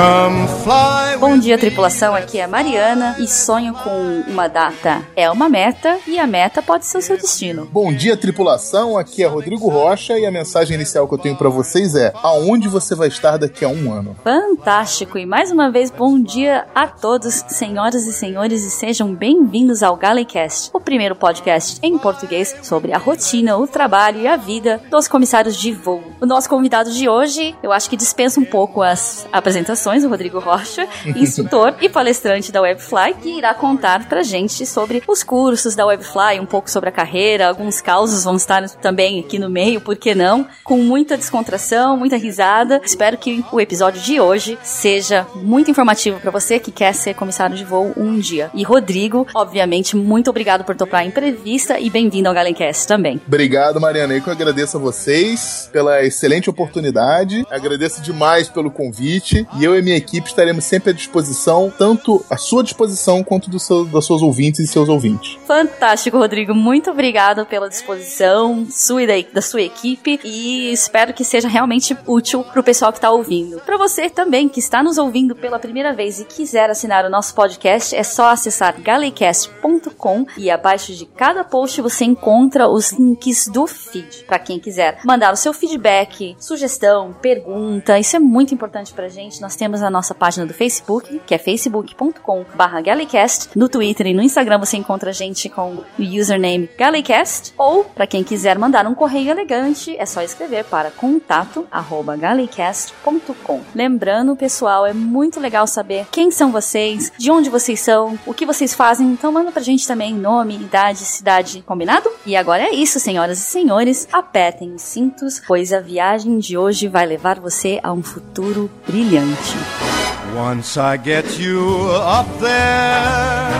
Come fly Bom dia, tripulação. Aqui é a Mariana e sonho com uma data é uma meta e a meta pode ser o seu destino. Bom dia, tripulação. Aqui é Rodrigo Rocha e a mensagem inicial que eu tenho pra vocês é: aonde você vai estar daqui a um ano? Fantástico! E mais uma vez, bom dia a todos, senhoras e senhores, e sejam bem-vindos ao Galecast, o primeiro podcast em português sobre a rotina, o trabalho e a vida dos comissários de voo. O nosso convidado de hoje, eu acho que dispensa um pouco as apresentações, o Rodrigo Rocha, instrutor e palestrante da Webfly, que irá contar pra gente sobre os cursos da Webfly, um pouco sobre a carreira, alguns causos vão estar também aqui no meio, por que não? Com muita descontração, muita risada. Espero que o episódio de hoje seja muito informativo pra você que quer ser comissário de voo um dia. E Rodrigo, obviamente, muito obrigado por topar a entrevista e bem-vindo ao Galencast também. Obrigado, Mariana. Eu que agradeço a vocês pela excelente oportunidade. Agradeço demais pelo convite. E eu e minha equipe estaremos sempre à disposição, tanto à sua disposição quanto do seu, das suas ouvintes e seus ouvintes. Fantástico, Rodrigo. Muito obrigado pela disposição sua e da, da sua equipe e espero que seja realmente útil pro pessoal que tá ouvindo. Para você também que está nos ouvindo pela primeira vez e quiser assinar o nosso podcast, é só acessar galecast.com e abaixo de cada post você encontra os links do feed. Para quem quiser mandar o seu feedback, sugestão, pergunta, isso é muito importante pra gente. Nós temos a nossa página do Facebook, que é facebook.com/galecast. No Twitter e no Instagram você encontra a gente com o username Galecast. Ou, para quem quiser mandar um correio elegante, é só escrever para contato@galecast.com. Lembrando, pessoal, é muito legal saber quem são vocês, de onde vocês são, o que vocês fazem. Então manda pra gente também nome, idade, cidade, combinado? E agora é isso, senhoras e senhores. Apertem os cintos, pois a viagem de hoje vai levar você a um futuro brilhante. Once I get you up there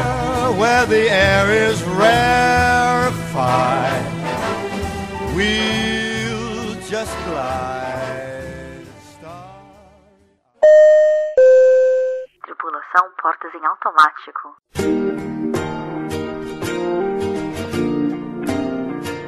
where the air is rarefied, we'll just glide. Start. Tripulação portas em automático.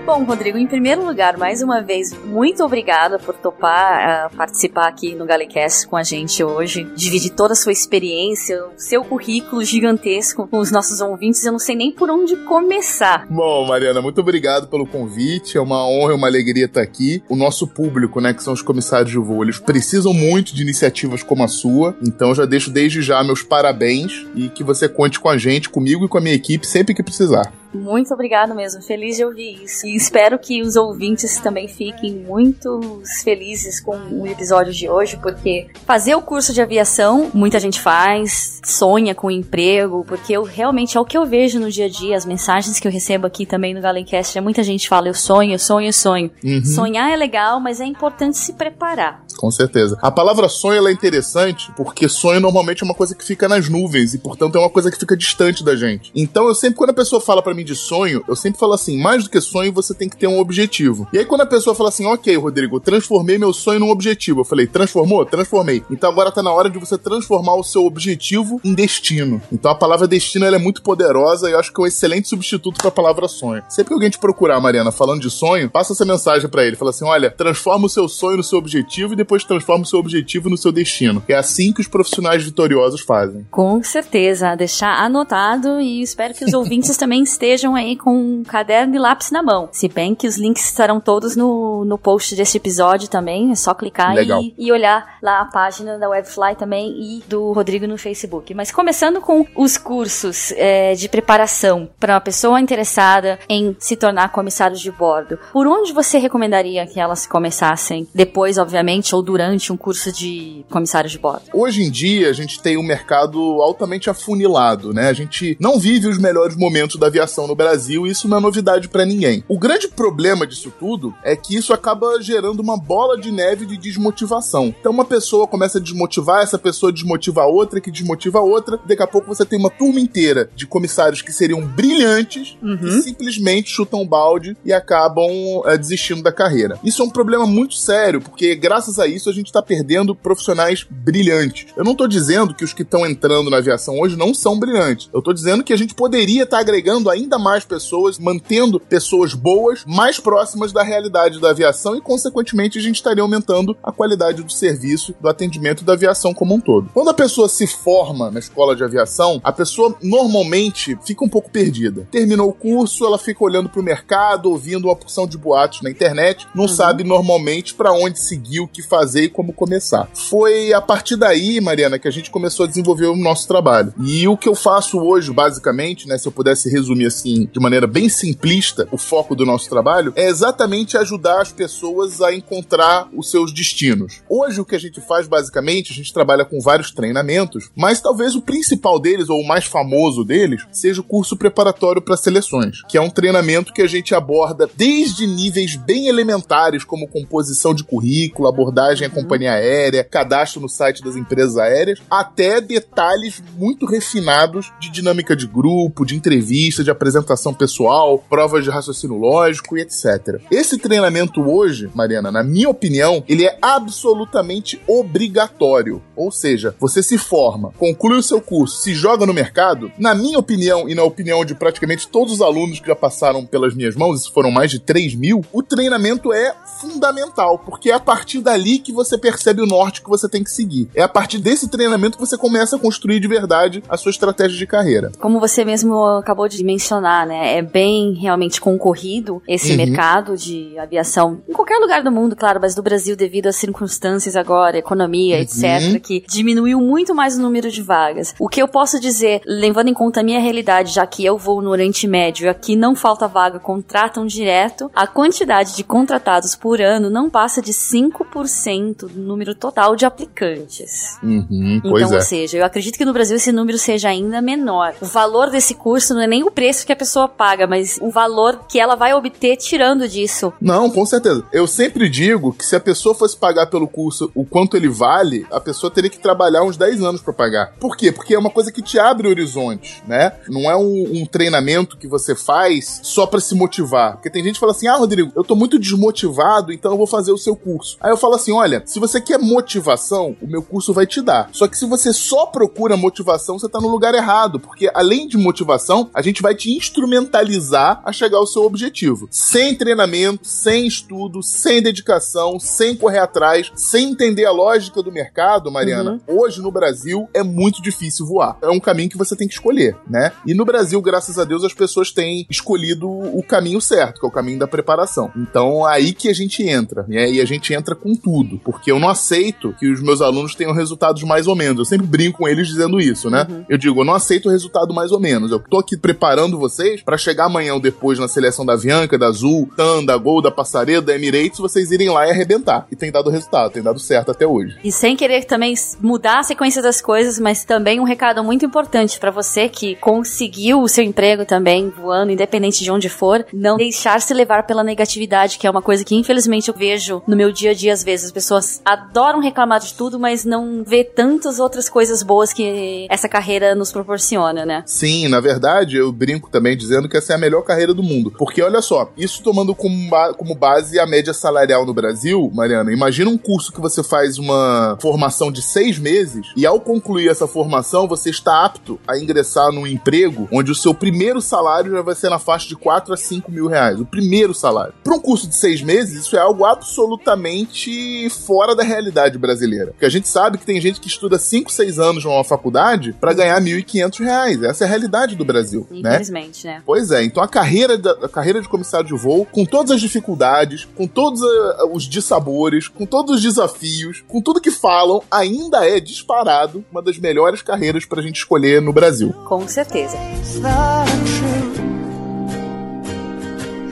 Bom, Rodrigo, em primeiro lugar, mais uma vez, muito obrigada por topar uh, participar aqui no Galecast com a gente hoje, dividir toda a sua experiência, o seu currículo gigantesco com os nossos ouvintes. Eu não sei nem por onde começar. Bom, Mariana, muito obrigado pelo convite. É uma honra e uma alegria estar aqui. O nosso público, né, que são os comissários de voo, eles precisam muito de iniciativas como a sua. Então, já deixo desde já meus parabéns e que você conte com a gente, comigo e com a minha equipe sempre que precisar. Muito obrigado mesmo, feliz de ouvir isso. E espero que os ouvintes também fiquem muito felizes com o episódio de hoje, porque fazer o curso de aviação, muita gente faz, sonha com emprego, porque eu realmente é o que eu vejo no dia a dia, as mensagens que eu recebo aqui também no Galencast, é muita gente fala, eu sonho, eu sonho, eu sonho. Uhum. Sonhar é legal, mas é importante se preparar. Com certeza. A palavra sonho é interessante porque sonho normalmente é uma coisa que fica nas nuvens e, portanto, é uma coisa que fica distante da gente. Então, eu sempre, quando a pessoa fala para mim de sonho, eu sempre falo assim: mais do que sonho, você tem que ter um objetivo. E aí, quando a pessoa fala assim, ok, Rodrigo, eu transformei meu sonho num objetivo. Eu falei, transformou? Transformei. Então agora tá na hora de você transformar o seu objetivo em destino. Então a palavra destino é muito poderosa e eu acho que é um excelente substituto pra palavra sonho. Sempre que alguém te procurar, Mariana, falando de sonho, passa essa mensagem para ele. Fala assim: olha, transforma o seu sonho no seu objetivo e depois transforma o seu objetivo no seu destino. É assim que os profissionais vitoriosos fazem. Com certeza, deixar anotado e espero que os ouvintes também estejam aí com um caderno e lápis na mão. Se bem que os links estarão todos no, no post desse episódio também, é só clicar e, e olhar lá a página da Webfly também e do Rodrigo no Facebook. Mas começando com os cursos é, de preparação para uma pessoa interessada em se tornar comissário de bordo, por onde você recomendaria que elas começassem? Depois, obviamente, ou durante um curso de comissário de bordo? Hoje em dia, a gente tem um mercado altamente afunilado, né? A gente não vive os melhores momentos da aviação no Brasil e isso não é novidade pra ninguém. O grande problema disso tudo é que isso acaba gerando uma bola de neve de desmotivação. Então, uma pessoa começa a desmotivar, essa pessoa desmotiva a outra, que desmotiva a outra, daqui a pouco você tem uma turma inteira de comissários que seriam brilhantes e simplesmente chutam balde e acabam é, desistindo da carreira. Isso é um problema muito sério, porque graças a isso a gente tá perdendo profissionais brilhantes. Eu não tô dizendo que os que estão entrando na aviação hoje não são brilhantes. Eu tô dizendo que a gente poderia estar agregando ainda ainda mais pessoas, mantendo pessoas boas mais próximas da realidade da aviação e, consequentemente, a gente estaria aumentando a qualidade do serviço, do atendimento da aviação como um todo. Quando a pessoa se forma na escola de aviação, a pessoa normalmente fica um pouco perdida. Terminou o curso, ela fica olhando para o mercado, ouvindo uma porção de boatos na internet, não uhum. sabe normalmente para onde seguir, o que fazer e como começar. Foi a partir daí, Mariana, que a gente começou a desenvolver o nosso trabalho. E o que eu faço hoje, basicamente, né, se eu pudesse resumir assim, de maneira bem simplista, o foco do nosso trabalho é exatamente ajudar as pessoas a encontrar os seus destinos. Hoje o que a gente faz basicamente, a gente trabalha com vários treinamentos, mas talvez o principal deles ou o mais famoso deles seja o curso preparatório para seleções, que é um treinamento que a gente aborda desde níveis bem elementares como composição de currículo, abordagem à uhum. companhia aérea, cadastro no site das empresas aéreas, até detalhes muito refinados de dinâmica de grupo, de entrevista, de apresentação pessoal, provas de raciocínio lógico e etc. Esse treinamento hoje, Mariana, na minha opinião, ele é absolutamente obrigatório. Ou seja, você se forma, conclui o seu curso, se joga no mercado, na minha opinião e na opinião de praticamente todos os alunos que já passaram pelas minhas mãos, isso foram mais de 3 mil, o treinamento é fundamental, porque é a partir dali que você percebe o norte que você tem que seguir. É a partir desse treinamento que você começa a construir de verdade a sua estratégia de carreira. Como você mesmo acabou de mencionar, né? É bem realmente concorrido esse uhum. mercado de aviação em qualquer lugar do mundo, claro, mas do Brasil devido às circunstâncias agora, economia, uhum. etc, que diminuiu muito mais o número de vagas. O que eu posso dizer, levando em conta a minha realidade, já que eu vou no Oriente Médio e aqui não falta vaga, contratam direto, a quantidade de contratados por ano não passa de 5% do número total de aplicantes. Uhum, então, é. ou seja, eu acredito que no Brasil esse número seja ainda menor. O valor desse curso não é nem o preço que a pessoa paga, mas o valor que ela vai obter tirando disso. Não, com certeza. Eu sempre digo que se a pessoa fosse pagar pelo curso o quanto ele vale, a pessoa teria que trabalhar uns 10 anos para pagar. Por quê? Porque é uma coisa que te abre horizontes, né? Não é um, um treinamento que você faz só para se motivar. Porque tem gente que fala assim: ah, Rodrigo, eu tô muito desmotivado, então eu vou fazer o seu curso. Aí eu falo assim: olha, se você quer motivação, o meu curso vai te dar. Só que se você só procura motivação, você tá no lugar errado. Porque além de motivação, a gente vai te instrumentalizar a chegar ao seu objetivo. Sem treinamento, sem estudo, sem dedicação, sem correr atrás, sem entender a lógica do mercado, Mariana, uhum. hoje no Brasil é muito difícil voar. É um caminho que você tem que escolher, né? E no Brasil, graças a Deus, as pessoas têm escolhido o caminho certo, que é o caminho da preparação. Então, aí que a gente entra, né? E a gente entra com tudo, porque eu não aceito que os meus alunos tenham resultados mais ou menos. Eu sempre brinco com eles dizendo isso, né? Uhum. Eu digo, eu não aceito o resultado mais ou menos. Eu tô aqui preparando vocês para chegar amanhã ou depois na seleção da Avianca, da Azul, TAM, da Gol, da Passaredo, da Emirates, vocês irem lá e arrebentar. E tem dado resultado, tem dado certo até hoje. E sem querer também mudar a sequência das coisas, mas também um recado muito importante para você que conseguiu o seu emprego também voando, independente de onde for, não deixar se levar pela negatividade, que é uma coisa que infelizmente eu vejo no meu dia a dia às vezes. As pessoas adoram reclamar de tudo, mas não vê tantas outras coisas boas que essa carreira nos proporciona, né? Sim, na verdade, eu brinco também dizendo que essa é a melhor carreira do mundo. Porque olha só, isso tomando como, ba como base a média salarial no Brasil, Mariana, imagina um curso que você faz uma formação de seis meses e ao concluir essa formação você está apto a ingressar num emprego onde o seu primeiro salário já vai ser na faixa de 4 a 5 mil reais. O primeiro salário. Para um curso de seis meses, isso é algo absolutamente fora da realidade brasileira. Porque a gente sabe que tem gente que estuda 5, 6 anos numa faculdade para ganhar 1.500 reais. Essa é a realidade do Brasil. Né? Infelizmente, né? Pois é. Então a carreira, da, a carreira de comissário de voo, com todas as dificuldades, com todos uh, os dissabores, com todos os desafios, com tudo que falam, ainda é disparado uma das melhores carreiras pra gente escolher no Brasil. Com certeza.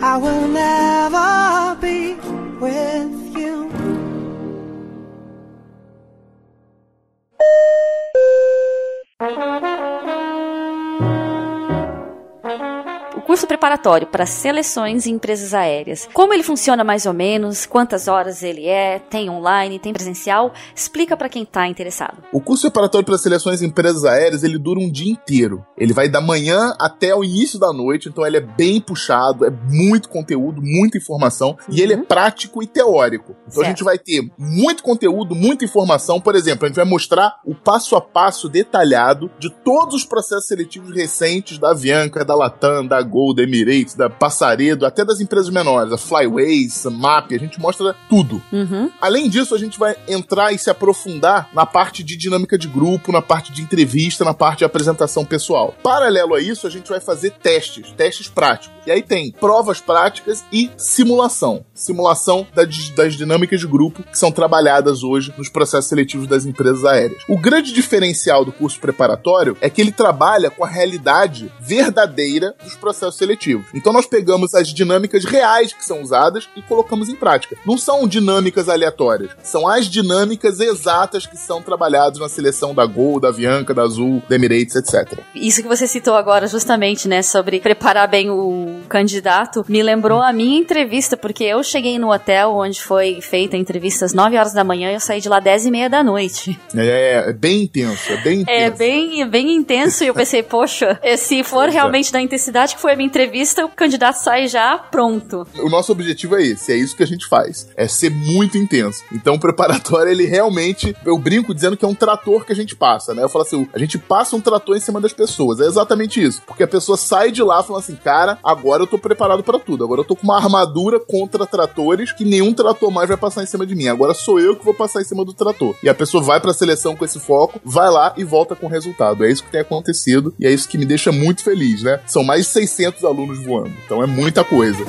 I will never be with you. Curso preparatório para seleções em empresas aéreas. Como ele funciona mais ou menos, quantas horas ele é, tem online, tem presencial, explica para quem está interessado. O curso preparatório para seleções em empresas aéreas, ele dura um dia inteiro. Ele vai da manhã até o início da noite, então ele é bem puxado, é muito conteúdo, muita informação, uhum. e ele é uhum. prático e teórico. Então certo. a gente vai ter muito conteúdo, muita informação, por exemplo, a gente vai mostrar o passo a passo detalhado de todos os processos seletivos recentes da Avianca, da Latam, da Gol, Gol, da Emirates, da Passaredo, até das empresas menores, a Flyways, a MAP, a gente mostra tudo. Uhum. Além disso, a gente vai entrar e se aprofundar na parte de dinâmica de grupo, na parte de entrevista, na parte de apresentação pessoal. Paralelo a isso, a gente vai fazer testes, testes práticos. E aí tem provas práticas e simulação. Simulação das, das dinâmicas de grupo que são trabalhadas hoje nos processos seletivos das empresas aéreas. O grande diferencial do curso preparatório é que ele trabalha com a realidade verdadeira dos processos seletivos. Então nós pegamos as dinâmicas reais que são usadas e colocamos em prática. Não são dinâmicas aleatórias, são as dinâmicas exatas que são trabalhadas na seleção da Gol, da Avianca, da Azul, da Emirates, etc. Isso que você citou agora, justamente, né, sobre preparar bem o candidato, me lembrou a minha entrevista, porque eu cheguei no hotel onde foi feita a entrevista às 9 horas da manhã e eu saí de lá 10 e meia da noite. É, é bem intenso, é bem intenso. É bem, bem intenso e eu pensei, poxa, se for é. realmente da intensidade que foi a entrevista, o candidato sai já pronto. O nosso objetivo é esse, é isso que a gente faz. É ser muito intenso. Então o preparatório, ele realmente. Eu brinco dizendo que é um trator que a gente passa, né? Eu falo assim, a gente passa um trator em cima das pessoas. É exatamente isso. Porque a pessoa sai de lá falando assim, cara, agora eu tô preparado pra tudo. Agora eu tô com uma armadura contra tratores que nenhum trator mais vai passar em cima de mim. Agora sou eu que vou passar em cima do trator. E a pessoa vai pra seleção com esse foco, vai lá e volta com o resultado. É isso que tem acontecido e é isso que me deixa muito feliz, né? São mais de 600 alunos voando. Então é muita coisa.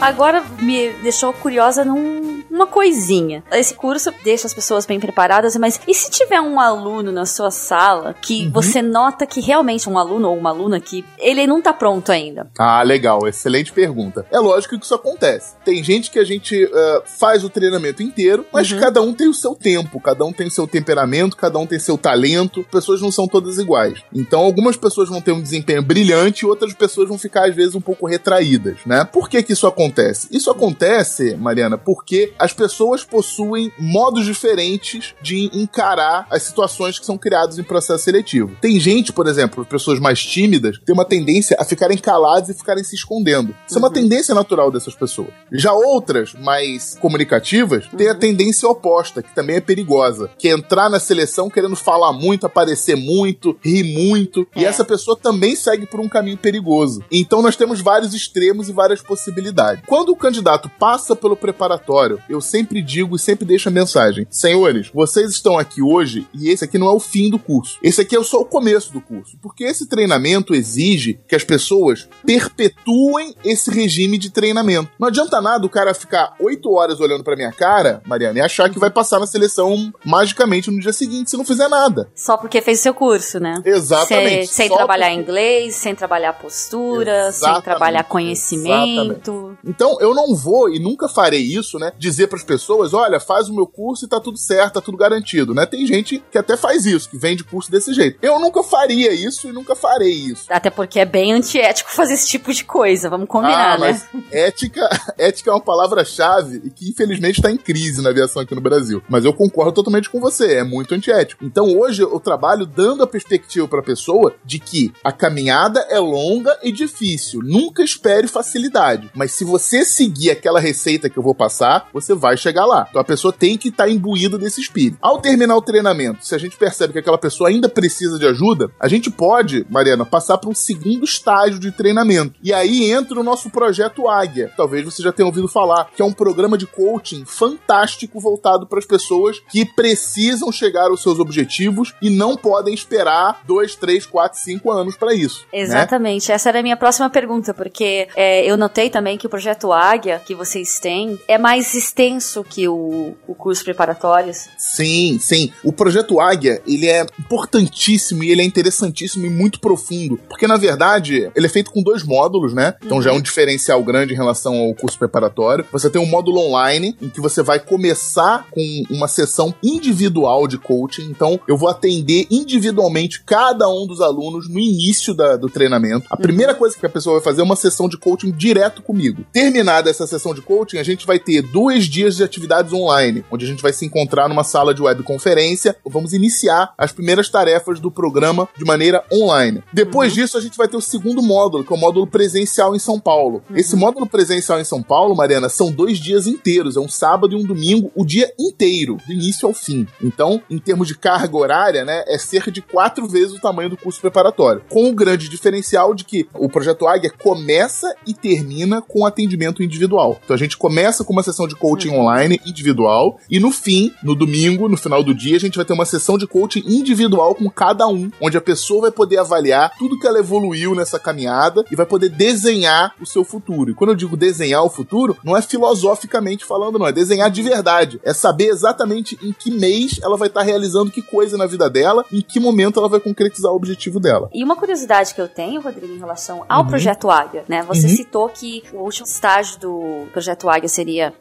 Agora me deixou curiosa num uma coisinha. Esse curso deixa as pessoas bem preparadas, mas e se tiver um aluno na sua sala que Uhum. você nota que realmente um aluno ou uma aluna que ele não tá pronto ainda? Ah, legal, excelente pergunta. É lógico que isso acontece. Tem gente que a gente eh, faz o treinamento inteiro, mas cada um tem o seu tempo, cada um tem o seu temperamento, cada um tem seu talento. Pessoas não são todas iguais. Então, algumas pessoas vão ter um desempenho brilhante e outras pessoas vão ficar, às vezes, um pouco retraídas, né? Por que que isso acontece? Isso acontece, Mariana, porque as pessoas possuem modos diferentes de encarar as situações que são criadas em processo seletivo. Tem gente, por exemplo, pessoas mais tímidas, que tem uma tendência a ficarem caladas e ficarem se escondendo. Isso é uma tendência natural dessas pessoas. Já outras, mais comunicativas, têm a tendência oposta, que também é perigosa, que é entrar na seleção querendo falar muito, aparecer muito, rir muito, e É. essa pessoa também segue por um caminho perigoso. Então nós temos vários extremos e várias possibilidades. Quando o candidato passa pelo preparatório, eu sempre digo e sempre deixo a mensagem: senhores, vocês estão aqui hoje e esse aqui não é o fim do curso. Esse aqui é só o começo do curso, porque esse treinamento exige que as pessoas perpetuem esse regime de treinamento. Não adianta nada o cara ficar oito horas olhando pra minha cara, Mariana, e achar que vai passar na seleção magicamente no dia seguinte se não fizer nada. Só porque fez o seu curso, né? Exatamente. Sem, sem trabalhar porque- inglês, sem trabalhar postura, sem Exatamente, trabalhar conhecimento. Então, eu não vou e nunca farei isso, né? Dizer pras pessoas, olha, faz o meu curso e tá tudo certo, tá tudo garantido, né? Tem gente que até faz isso, que vende curso desse jeito. Eu nunca faria isso e nunca farei isso. Até porque é bem antiético fazer esse tipo de coisa, vamos combinar, ah, mas né? ética, ética é uma palavra-chave e que infelizmente está em crise na aviação aqui no Brasil. Mas eu concordo totalmente com você, é muito antiético. Então hoje eu trabalho dando a perspectiva para a pessoa de que a caminhada é longa e difícil. Nunca espere facilidade. Mas se você seguir aquela receita que eu vou passar, você vai chegar lá. Então a pessoa tem que estar imbuída desse espírito. Ao terminar o treinamento, se a gente percebe que aquela pessoa ainda precisa de ajuda, a gente pode, Mariana, passar para um segundo estágio de treinamento. E aí entra o nosso projeto Águia. Talvez você já tenha ouvido falar, que é um programa de coaching fantástico voltado para as pessoas que precisam chegar aos seus objetivos e não podem esperar dois, três, quatro, cinco anos para isso. né? Exatamente, essa era a minha próxima pergunta, porque é, eu notei também que o projeto Águia que vocês têm é mais extenso que o, o curso preparatórios. Sim, sim. O projeto Águia, ele é importantíssimo e ele é interessantíssimo e muito profundo, porque na verdade, ele é feito com dois módulos, né? Então já é um diferencial grande em relação ao curso preparatório. Você tem um módulo online em que você vai começar com uma sessão individual de coaching. Então, eu vou atender individualmente cada um dos alunos no início da- do treinamento. A primeira coisa que a pessoa vai fazer é uma sessão de coaching direto comigo. Terminada essa sessão de coaching, a gente vai ter duas dias de atividades online, onde a gente vai se encontrar numa sala de webconferência. Vamos iniciar as primeiras tarefas do programa de maneira online. Depois uhum. disso, a gente vai ter o segundo módulo, que é o módulo presencial em São Paulo. Uhum. Esse módulo presencial em São Paulo, Mariana, são dois dias inteiros. É um sábado e um domingo, o dia inteiro, do início ao fim. Então, em termos de carga horária, né, é cerca de quatro vezes o tamanho do curso preparatório. Com o grande diferencial de que o projeto Águia começa e termina com atendimento individual. Então a gente começa com uma sessão de coaching uhum. online individual e no fim, no domingo, no final do dia, a gente vai ter uma sessão de coaching individual com cada um, onde a pessoa vai poder avaliar tudo que ela evoluiu nessa caminhada e vai poder desenhar o seu futuro. E quando eu digo desenhar o futuro, não é filosoficamente falando, não, é desenhar de verdade. É saber exatamente em que mês ela vai estar realizando que coisa na vida dela, em que momento ela vai concretizar o objetivo dela. E uma curiosidade que eu tenho, Rodrigo, em relação ao uhum. projeto Águia, né? Você uhum. citou que o último estágio do projeto Águia seria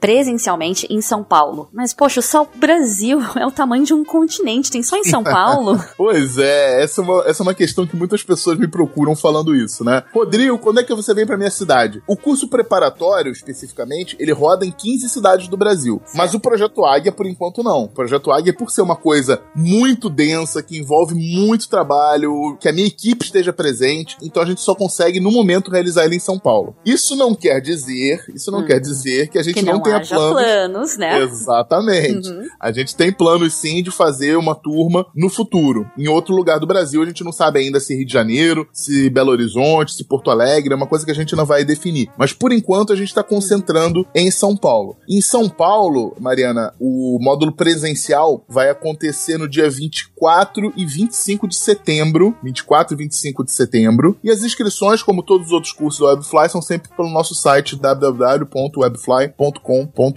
presencialmente em São Paulo. Mas, poxa, só o Brasil é o tamanho de um continente, tem só em São Paulo. pois é, essa é, uma, essa é uma questão que muitas pessoas me procuram falando isso, né? Rodrigo, quando é que você vem pra minha cidade? O curso preparatório, especificamente, ele roda em 15 cidades do Brasil. Certo. Mas o projeto Águia, por enquanto, não. O projeto Águia, por ser uma coisa muito densa, que envolve muito trabalho, que a minha equipe esteja presente, então a gente só consegue, no momento, realizar ele em São Paulo. Isso não quer dizer, isso não hum. quer dizer que a gente que não, não tenha planos. Planos, né? Exatamente. Uhum. A gente tem planos sim de fazer uma turma no futuro, em outro lugar do Brasil. A gente não sabe ainda se Rio de Janeiro, se Belo Horizonte, se Porto Alegre, é uma coisa que a gente não vai definir. Mas por enquanto a gente está concentrando em São Paulo. Em São Paulo, Mariana, o módulo presencial vai acontecer no dia 24 e 25 de setembro. 24 e 25 de setembro. E as inscrições, como todos os outros cursos do Webfly, são sempre pelo nosso site www.webfly.com.br.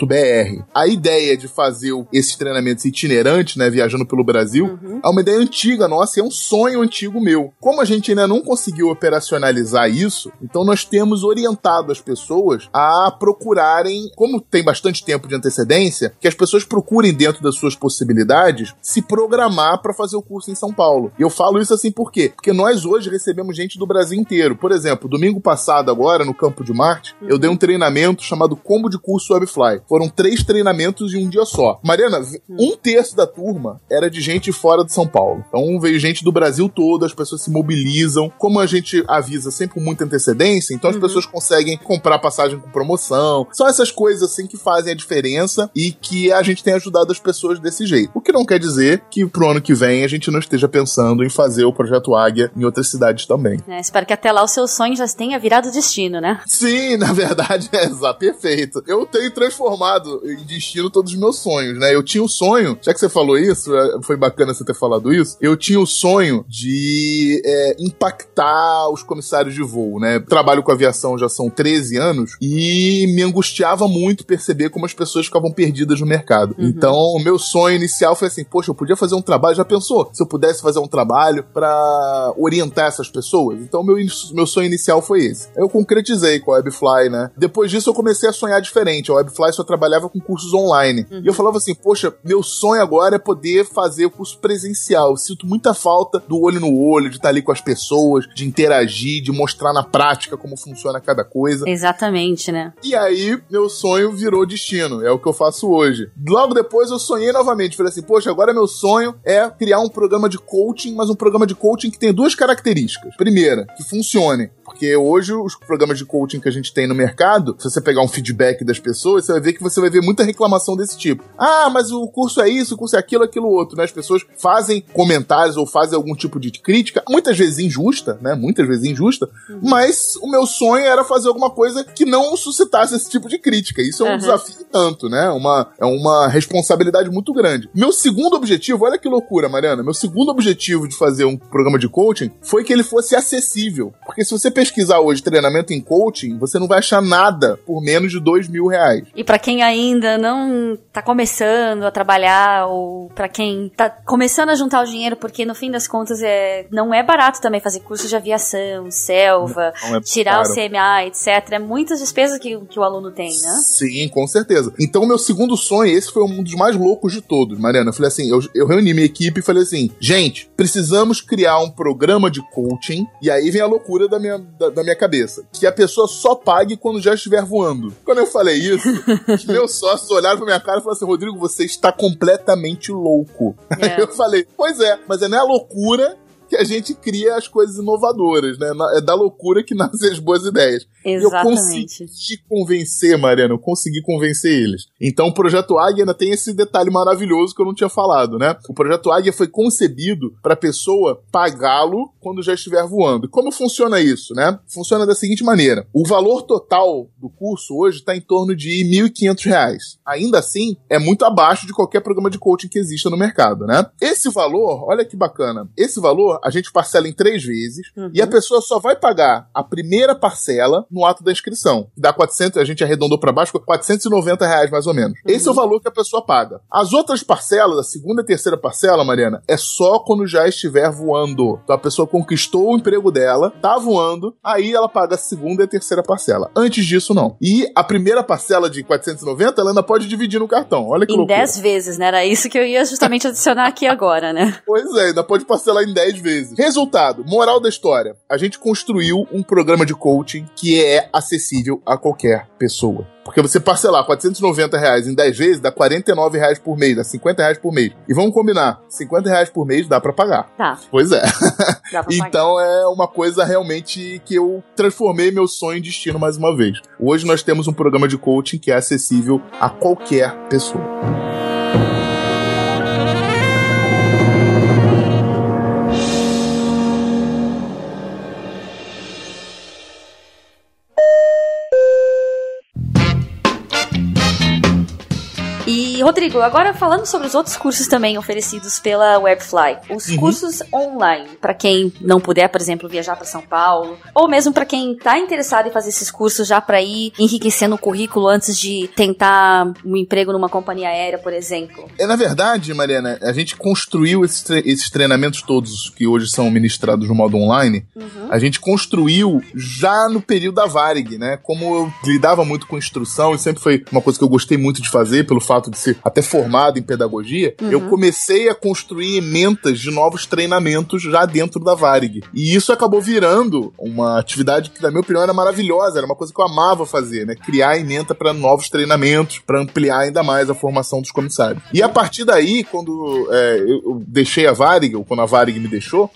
A ideia de fazer esses treinamentos itinerantes, né, viajando pelo Brasil, uhum. é uma ideia antiga nossa e é um sonho antigo meu. Como a gente ainda não conseguiu operacionalizar isso, então nós temos orientado as pessoas a procurarem, como tem bastante tempo de antecedência, que as pessoas procurem dentro das suas possibilidades se programar para fazer o curso em São Paulo. E eu falo isso assim por quê? Porque nós hoje recebemos gente do Brasil inteiro. Por exemplo, domingo passado agora no Campo de Marte, uhum. eu dei um treinamento chamado Combo de Curso Webfly. Foram três treinamentos em um dia só. Mariana, uhum. um terço da turma era de gente fora de São Paulo. Então veio gente do Brasil todo, as pessoas se mobilizam. Como a gente avisa sempre com muita antecedência, então as uhum. pessoas conseguem comprar passagem com promoção. São essas coisas assim que fazem a diferença e que a gente tem ajudado as pessoas desse jeito. O que não quer dizer que pro ano que vem a gente não esteja pensando em fazer o projeto Águia em outras cidades também. É, espero que até lá o seu sonho já tenha virado destino, né? Sim, na verdade é exato, perfeito. Eu tenho transformado em destino todos os meus sonhos, né? Eu tinha o sonho, já que você falou isso, é, foi bacana você ter falado isso, eu tinha o sonho de é, impactar os comissários de voo, né? Trabalho com aviação já são 13 anos e me angustiava muito perceber como as pessoas ficavam perdidas no mercado. Uhum. Então, o meu sonho inicial foi assim, poxa, eu podia fazer um trabalho, já pensou? Se eu pudesse fazer um trabalho para orientar essas pessoas? Então, meu, meu sonho inicial foi esse. Eu concretizei com a Webfly, né? Depois disso, eu comecei a sonhar diferente. A Webfly só trabalhava com cursos online. Uhum. E eu falava assim, poxa, meu sonho agora é poder fazer o curso presencial. Eu sinto muita falta do olho no olho, de estar ali com as pessoas, de interagir, de mostrar na prática como funciona cada coisa. Exatamente, né? E aí, meu sonho virou destino. É o que eu faço hoje. Logo depois, eu sonhei novamente. Falei assim, poxa, agora meu sonho é criar um programa de coaching, mas um programa de coaching que tem duas características. Primeira, que funcione. Porque hoje os programas de coaching que a gente tem no mercado, se você pegar um feedback das pessoas, você vai ver que você vai ver muita reclamação desse tipo. Ah, mas o curso é isso, o curso é aquilo, aquilo outro, né? As pessoas fazem comentários ou fazem algum tipo de crítica, muitas vezes injusta, né? Muitas vezes injusta, uhum. mas o meu sonho era fazer alguma coisa que não suscitasse esse tipo de crítica. Isso é um uhum. desafio tanto, né? Uma, é uma responsabilidade muito grande. Meu segundo objetivo, olha que loucura, Mariana, meu segundo objetivo de fazer um programa de coaching foi que ele fosse acessível. Porque se você pesquisar hoje treinamento em coaching, você não vai achar nada por menos de dois mil reais. E para quem ainda não tá começando a trabalhar, ou para quem tá começando a juntar o dinheiro, porque no fim das contas é, não é barato também fazer curso de aviação, selva, é tirar caro. o CMA, etc. É muitas despesas que, que o aluno tem, né? Sim, com certeza. Então, meu segundo sonho, esse foi um dos mais loucos de todos, Mariana. Eu falei assim, eu, eu reuni minha equipe e falei assim, gente, precisamos criar um programa de coaching, e aí vem a loucura da minha da, da, minha cabeça. Que a pessoa só pague quando já estiver voando. Quando eu falei isso, meus sócios olharam pra minha cara e falaram assim: Rodrigo, você está completamente louco. É. eu falei, pois é, mas é não é a loucura que a gente cria as coisas inovadoras, né? É da loucura que nascem as boas ideias. Exatamente. Eu consegui convencer, Mariana, eu consegui convencer eles. Então o Projeto Águia ainda tem esse detalhe maravilhoso que eu não tinha falado, né? O Projeto Águia foi concebido para a pessoa pagá-lo quando já estiver voando. Como funciona isso, né? Funciona da seguinte maneira: o valor total do curso hoje está em torno de R$ 1.500. Ainda assim, é muito abaixo de qualquer programa de coaching que exista no mercado, né? Esse valor, olha que bacana, esse valor a gente parcela em três vezes uhum. e a pessoa só vai pagar a primeira parcela no ato da inscrição. Dá 400, a gente arredondou para baixo, 490 reais mais ou menos. Uhum. Esse é o valor que a pessoa paga. As outras parcelas, a segunda e terceira parcela, Mariana, é só quando já estiver voando. Então a pessoa conquistou o emprego dela, tá voando, aí ela paga a segunda e a terceira parcela. Antes disso, não. E a primeira parcela de 490, ela ainda pode dividir no cartão. Olha que em loucura. Em 10 vezes, né? Era isso que eu ia justamente adicionar aqui agora, né? Pois é, ainda pode parcelar em 10 vezes vezes. Resultado, moral da história: a gente construiu um programa de coaching que é acessível a qualquer pessoa. Porque você parcelar 490 reais em 10 vezes dá 49 reais por mês, dá 50 reais por mês. E vamos combinar, 50 reais por mês dá para pagar. Tá. Pois é. então é uma coisa realmente que eu transformei meu sonho em destino mais uma vez. Hoje nós temos um programa de coaching que é acessível a qualquer pessoa. Rodrigo, agora falando sobre os outros cursos também oferecidos pela Webfly. Os uhum. cursos online, para quem não puder, por exemplo, viajar para São Paulo, ou mesmo para quem está interessado em fazer esses cursos já para ir enriquecendo o currículo antes de tentar um emprego numa companhia aérea, por exemplo. É, na verdade, Mariana, a gente construiu esses, tre esses treinamentos todos que hoje são ministrados no modo online, uhum. a gente construiu já no período da Varig, né? Como eu lidava muito com instrução e sempre foi uma coisa que eu gostei muito de fazer, pelo fato de ser até formado em pedagogia, uhum. eu comecei a construir ementas de novos treinamentos já dentro da Varig. E isso acabou virando uma atividade que, na minha opinião, era maravilhosa, era uma coisa que eu amava fazer, né? Criar ementa para novos treinamentos, para ampliar ainda mais a formação dos comissários. E a partir daí, quando é, eu deixei a Varig, ou quando a Varig me deixou.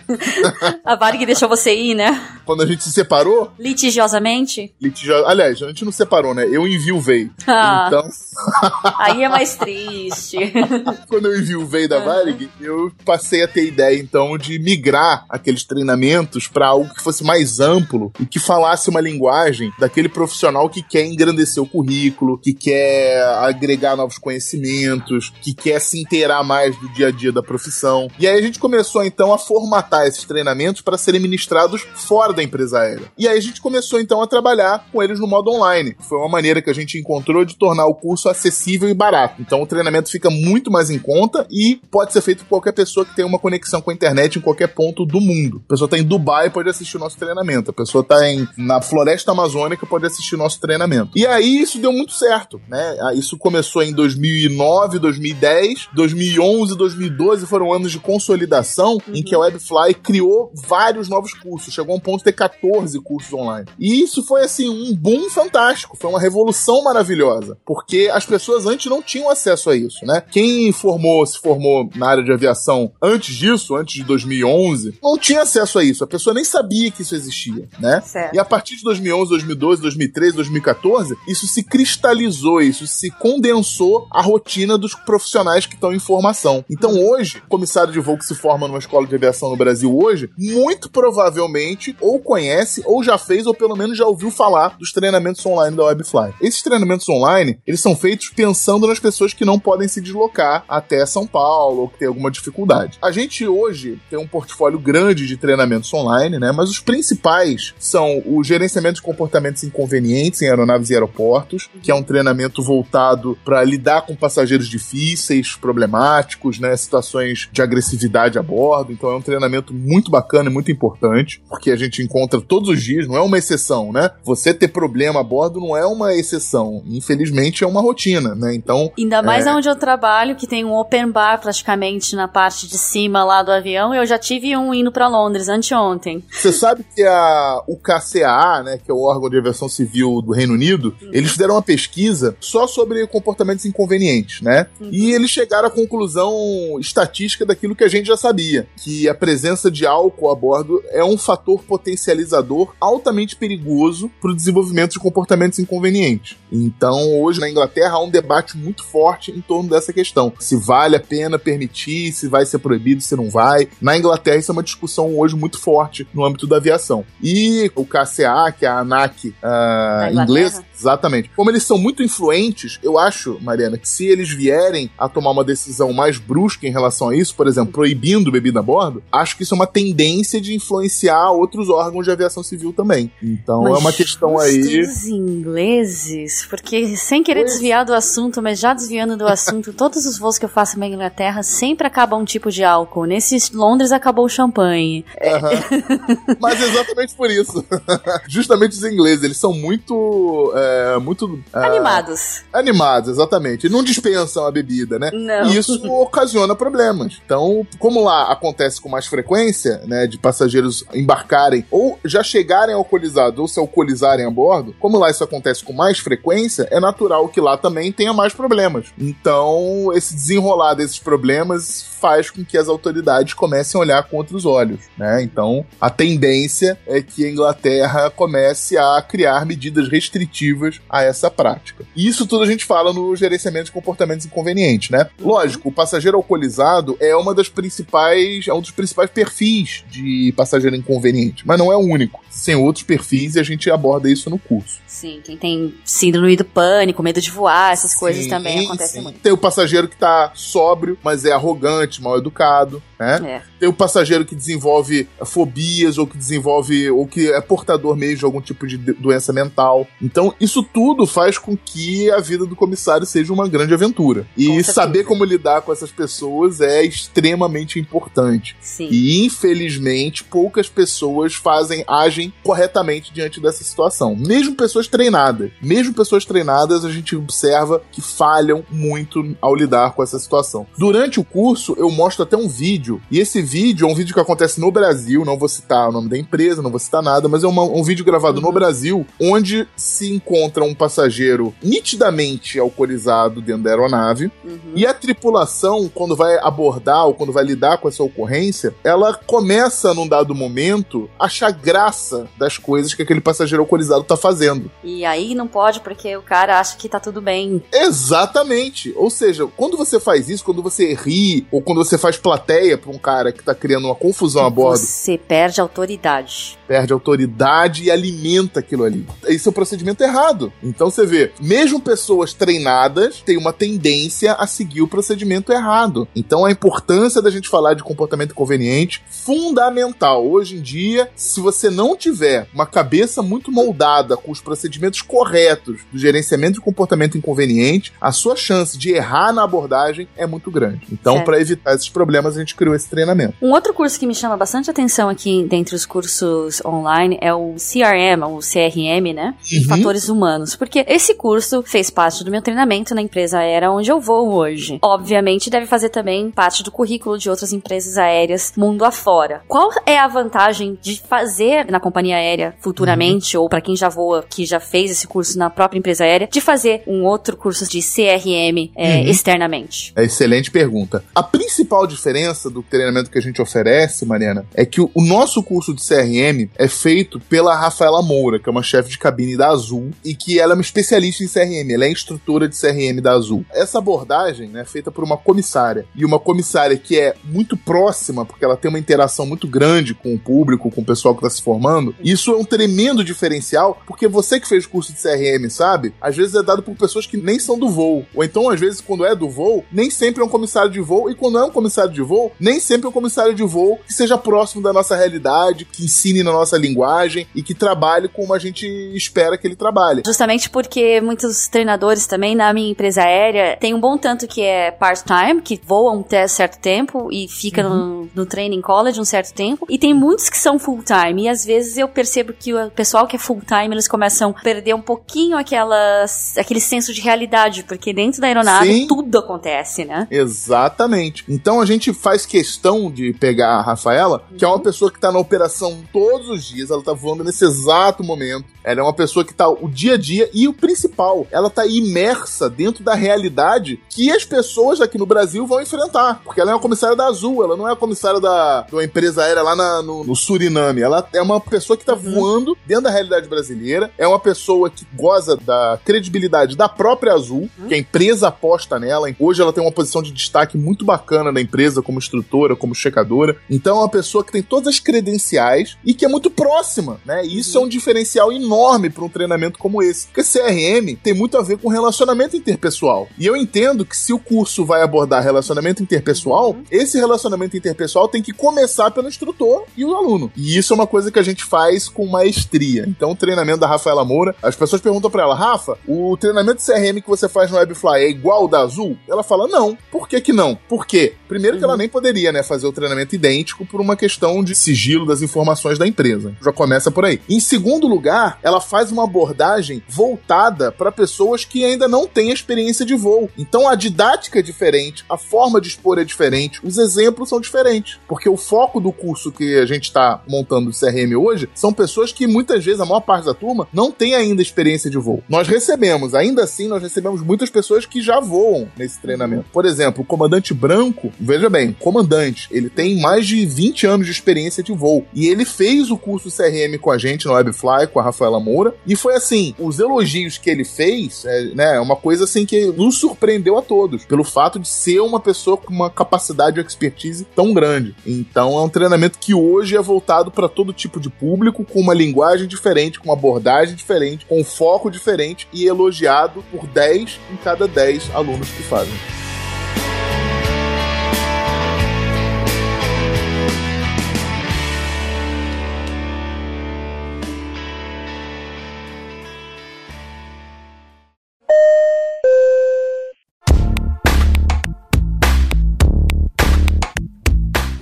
a Varig deixou você ir, né? Quando a gente se separou. Litigiosamente? Litigio... Aliás, a gente não separou, né? Eu enviuvei. Ah. Então. Aí é mais triste. Quando eu enviei da Varig, eu passei a ter ideia, então, de migrar aqueles treinamentos para algo que fosse mais amplo e que falasse uma linguagem daquele profissional que quer engrandecer o currículo, que quer agregar novos conhecimentos, que quer se inteirar mais do dia a dia da profissão. E aí a gente começou, então, a formatar esses treinamentos para serem ministrados fora da empresa aérea. E aí a gente começou, então, a trabalhar com eles no modo online. Foi uma maneira que a gente encontrou de tornar o curso acessível e barato. Então o treinamento fica muito mais em conta e pode ser feito por qualquer pessoa que tenha uma conexão com a internet em qualquer ponto do mundo. A pessoa está em Dubai pode assistir o nosso treinamento. A pessoa está na floresta amazônica pode assistir o nosso treinamento. E aí isso deu muito certo, né? Ah, isso começou em 2009, 2010, 2011, 2012 foram anos de consolidação uhum. em que a Webfly criou vários novos cursos. Chegou a um ponto de ter 14 cursos online. E isso foi assim um boom fantástico, foi uma revolução maravilhosa, porque as pessoas antes não tinham acesso a isso, né? Quem formou, se formou na área de aviação antes disso, antes de 2011, não tinha acesso a isso. A pessoa nem sabia que isso existia, né? Certo. E a partir de 2011, 2012, 2013, 2014, isso se cristalizou, isso se condensou a rotina dos profissionais que estão em formação. Então hoje, o comissário de voo que se forma numa escola de aviação no Brasil hoje, muito provavelmente ou conhece, ou já fez, ou pelo menos já ouviu falar dos treinamentos online da Webfly. Esses treinamentos online, eles são feitos pensando nas pessoas que não podem se deslocar até São Paulo ou que tem alguma dificuldade. A gente hoje tem um portfólio grande de treinamentos online, né? Mas os principais são o gerenciamento de comportamentos inconvenientes em aeronaves e aeroportos, que é um treinamento voltado para lidar com passageiros difíceis, problemáticos, né? Situações de agressividade a bordo. Então é um treinamento muito bacana e muito importante, porque a gente encontra todos os dias, não é uma exceção, né? Você ter problema a bordo não é uma exceção. Infelizmente é uma rotina, né? Então. Ainda mais é... onde eu trabalho, que tem um open bar praticamente na parte de cima lá do avião. Eu já tive um indo para Londres anteontem. Você sabe que a, o KCAA, né, que é o órgão de aviação civil do Reino Unido, uhum. eles fizeram uma pesquisa só sobre comportamentos inconvenientes, né? Uhum. E eles chegaram à conclusão estatística daquilo que a gente já sabia, que a presença de álcool a bordo é um fator potencializador altamente perigoso para o desenvolvimento de comportamentos inconvenientes. Então, hoje na Inglaterra há um debate muito forte em torno dessa questão. Se vale a pena permitir, se vai ser proibido, se não vai. Na Inglaterra, isso é uma discussão hoje muito forte no âmbito da aviação. E o KCA, que é a ANAC uh, inglesa, exatamente. Como eles são muito influentes, eu acho, Mariana, que se eles vierem a tomar uma decisão mais brusca em relação a isso, por exemplo, proibindo bebida a bordo, acho que isso é uma tendência de influenciar outros órgãos de aviação civil também. Então mas é uma questão aí. Os ingleses, porque sem querer pois... desviar do assunto, mas já desviando do assunto, todos os voos que eu faço na Inglaterra sempre acabam um tipo de álcool. Nesse Londres acabou o champanhe. Uhum. mas exatamente por isso. Justamente os ingleses, eles são muito. É, muito. É, animados. Animados, exatamente. Não dispensam a bebida, né? Não. E isso ocasiona problemas. Então, como lá acontece com mais frequência, né, de passageiros embarcarem ou já chegarem alcoolizados ou se alcoolizarem a bordo, como lá isso acontece com mais frequência, é natural que lá também tenha mais problemas. Então, esse desenrolar desses problemas faz com que as autoridades comecem a olhar com outros olhos, né? Então, a tendência é que a Inglaterra comece a criar medidas restritivas a essa prática. Isso tudo a gente fala no gerenciamento de comportamentos inconvenientes, né? Lógico, o passageiro alcoolizado é uma das principais, é um dos principais perfis de passageiro inconveniente, mas não é o único. Tem outros perfis e a gente aborda isso no curso. Sim, quem tem síndrome do pânico, medo de voar, essas sim, coisas também acontecem sim. muito. Tem o passageiro que tá sóbrio, mas é arrogante, mal educado, né? É. Tem o passageiro que desenvolve fobias ou que desenvolve ou que é portador mesmo de algum tipo de doença mental. Então, isso tudo faz com que a vida do comissário seja uma grande aventura. E saber como lidar com essas pessoas é extremamente importante. Sim. E infelizmente, poucas pessoas fazem, agem corretamente diante dessa situação. Mesmo pessoas treinadas. Mesmo pessoas treinadas, a gente observa que falham muito ao lidar com essa situação. Durante o curso, eu mostro até um vídeo, e esse vídeo é um vídeo que acontece no Brasil, não vou citar o nome da empresa, não vou citar nada, mas é uma, um vídeo gravado uhum. no Brasil, onde se encontra um passageiro nitidamente alcoolizado dentro da aeronave, uhum. e a tripulação, quando vai abordar ou quando vai lidar com essa ocorrência, ela começa, num dado momento, a achar graça das coisas que aquele passageiro alcoolizado tá fazendo. E aí não pode porque o cara acha que tá tudo bem. Exatamente. Ou seja, quando você faz isso, quando você ri, ou quando você faz plateia pra um cara que tá criando uma confusão a bordo. Você perde autoridade. Perde autoridade e alimenta aquilo ali. Esse é o procedimento errado. Então você vê, mesmo pessoas treinadas têm uma tendência a seguir o procedimento errado. Então a importância da gente falar de comportamento conveniente, fundamental. Hoje em dia, se você não tiver uma cabeça muito moldada com os procedimentos corretos do gerenciamento de comportamento inconveniente, a sua chance de errar na abordagem é muito grande. Então, para evitar esses problemas, a gente criou esse treinamento. Um outro curso que me chama bastante atenção aqui dentre os cursos online é o CRM, ou CRM, né? Uhum. Fatores humanos. Porque esse curso fez parte do meu treinamento na empresa aérea onde eu vou hoje. Obviamente, deve fazer também parte do currículo de outras empresas aéreas mundo afora. Qual é a vantagem de fazer na companhia aérea futuramente, uhum. ou para quem já voa, que já fez esse curso na própria empresa aérea, de fazer um outro curso de CRM é, uhum. externamente? É excelente pergunta. A principal diferença do treinamento que a gente oferece, Mariana, é que o, o nosso curso de CRM é feito pela Rafaela Moura, que é uma chefe de cabine da Azul, e que ela é uma especialista em CRM, ela é instrutora de CRM da Azul. Essa abordagem né, é feita por uma comissária, e uma comissária que é muito próxima, porque ela tem uma interação muito grande com o público, com o pessoal que está se formando. Isso é um tremendo diferencial, porque você que fez curso de CRM, sabe? Às vezes é dado por pessoas que nem são do voo. Ou então, às vezes, quando é do voo, nem sempre é um comissário de voo, e quando é um comissário de voo, nem sempre é um comissário de voo que seja próximo da nossa realidade, que ensine na nossa linguagem e que trabalhe como a gente espera que ele trabalhe. Justamente porque muitos treinadores também na minha empresa aérea tem um bom tanto que é part-time, que voam um certo tempo e fica uhum. no, no training college um certo tempo, e tem muitos que são full-time, e às vezes eu percebo que o pessoal que é full-time, eles começam a perder um pouquinho aquelas, aquele senso de realidade porque dentro da aeronave Sim. tudo acontece, né? Exatamente. Então a gente faz questão de pegar a Rafaela, que é uma pessoa que tá na operação todos os dias, ela tá voando nesse exato momento. Ela é uma pessoa que tá o dia a dia e o principal, ela tá imersa dentro da realidade que as pessoas aqui no Brasil vão enfrentar. Porque ela é uma comissária da Azul, ela não é a comissária da, de uma empresa aérea lá na- no, no Suriname. Ela é uma pessoa que tá voando dentro da realidade brasileira, é uma pessoa que goza da credibilidade da própria Azul, que a empresa aposta nela. Hoje ela tem uma posição de destaque muito bacana na empresa, como instrutora, como checadora. Então é uma pessoa que tem todas as credenciais e que é muito próxima, né? E isso é um diferencial enorme para um treinamento como esse. Porque CRM tem muito a ver com relacionamento interpessoal. E eu entendo que se o curso vai abordar relacionamento interpessoal, esse relacionamento interpessoal tem que começar pelo instrutor e o aluno. E isso é uma coisa que a gente faz com maestria. Então, o treinamento da Rafaela Moura, as pessoas perguntam para ela, Rafa, o treinamento CRM que você faz no Webfly é igual da Azul? Ela fala, não. Por que que não? Por quê? Primeiro que ela nem poderia, né, fazer o treinamento idêntico por uma questão de sigilo das informações da empresa. Já começa por aí. Em segundo lugar, ela faz uma abordagem voltada para pessoas que ainda não têm experiência de voo. Então a didática é diferente, a forma de expor é diferente, os exemplos são diferentes. Porque o foco do curso que a gente está montando de CRM hoje são pessoas que muitas vezes, a maior parte da turma, não tem ainda experiência de voo. Nós recebemos, ainda assim, nós recebemos muitas pessoas que já voam nesse treinamento. Por exemplo, o comandante branco, veja bem, comandante, ele tem mais de 20 anos de experiência de voo. E ele fez o curso CRM com a gente no Webfly, com a Rafaela Moura. E foi assim, os elogios que ele fez, é, né, é uma coisa assim que nos surpreendeu a todos, pelo fato de ser uma pessoa com uma capacidade de expertise tão grande. Então é um treinamento que hoje é voltado para todo tipo de público, com uma linguagem diferente, com uma abordagem diferente, com um foco diferente e elogiado por 10 em cada 10 alunos que fazem.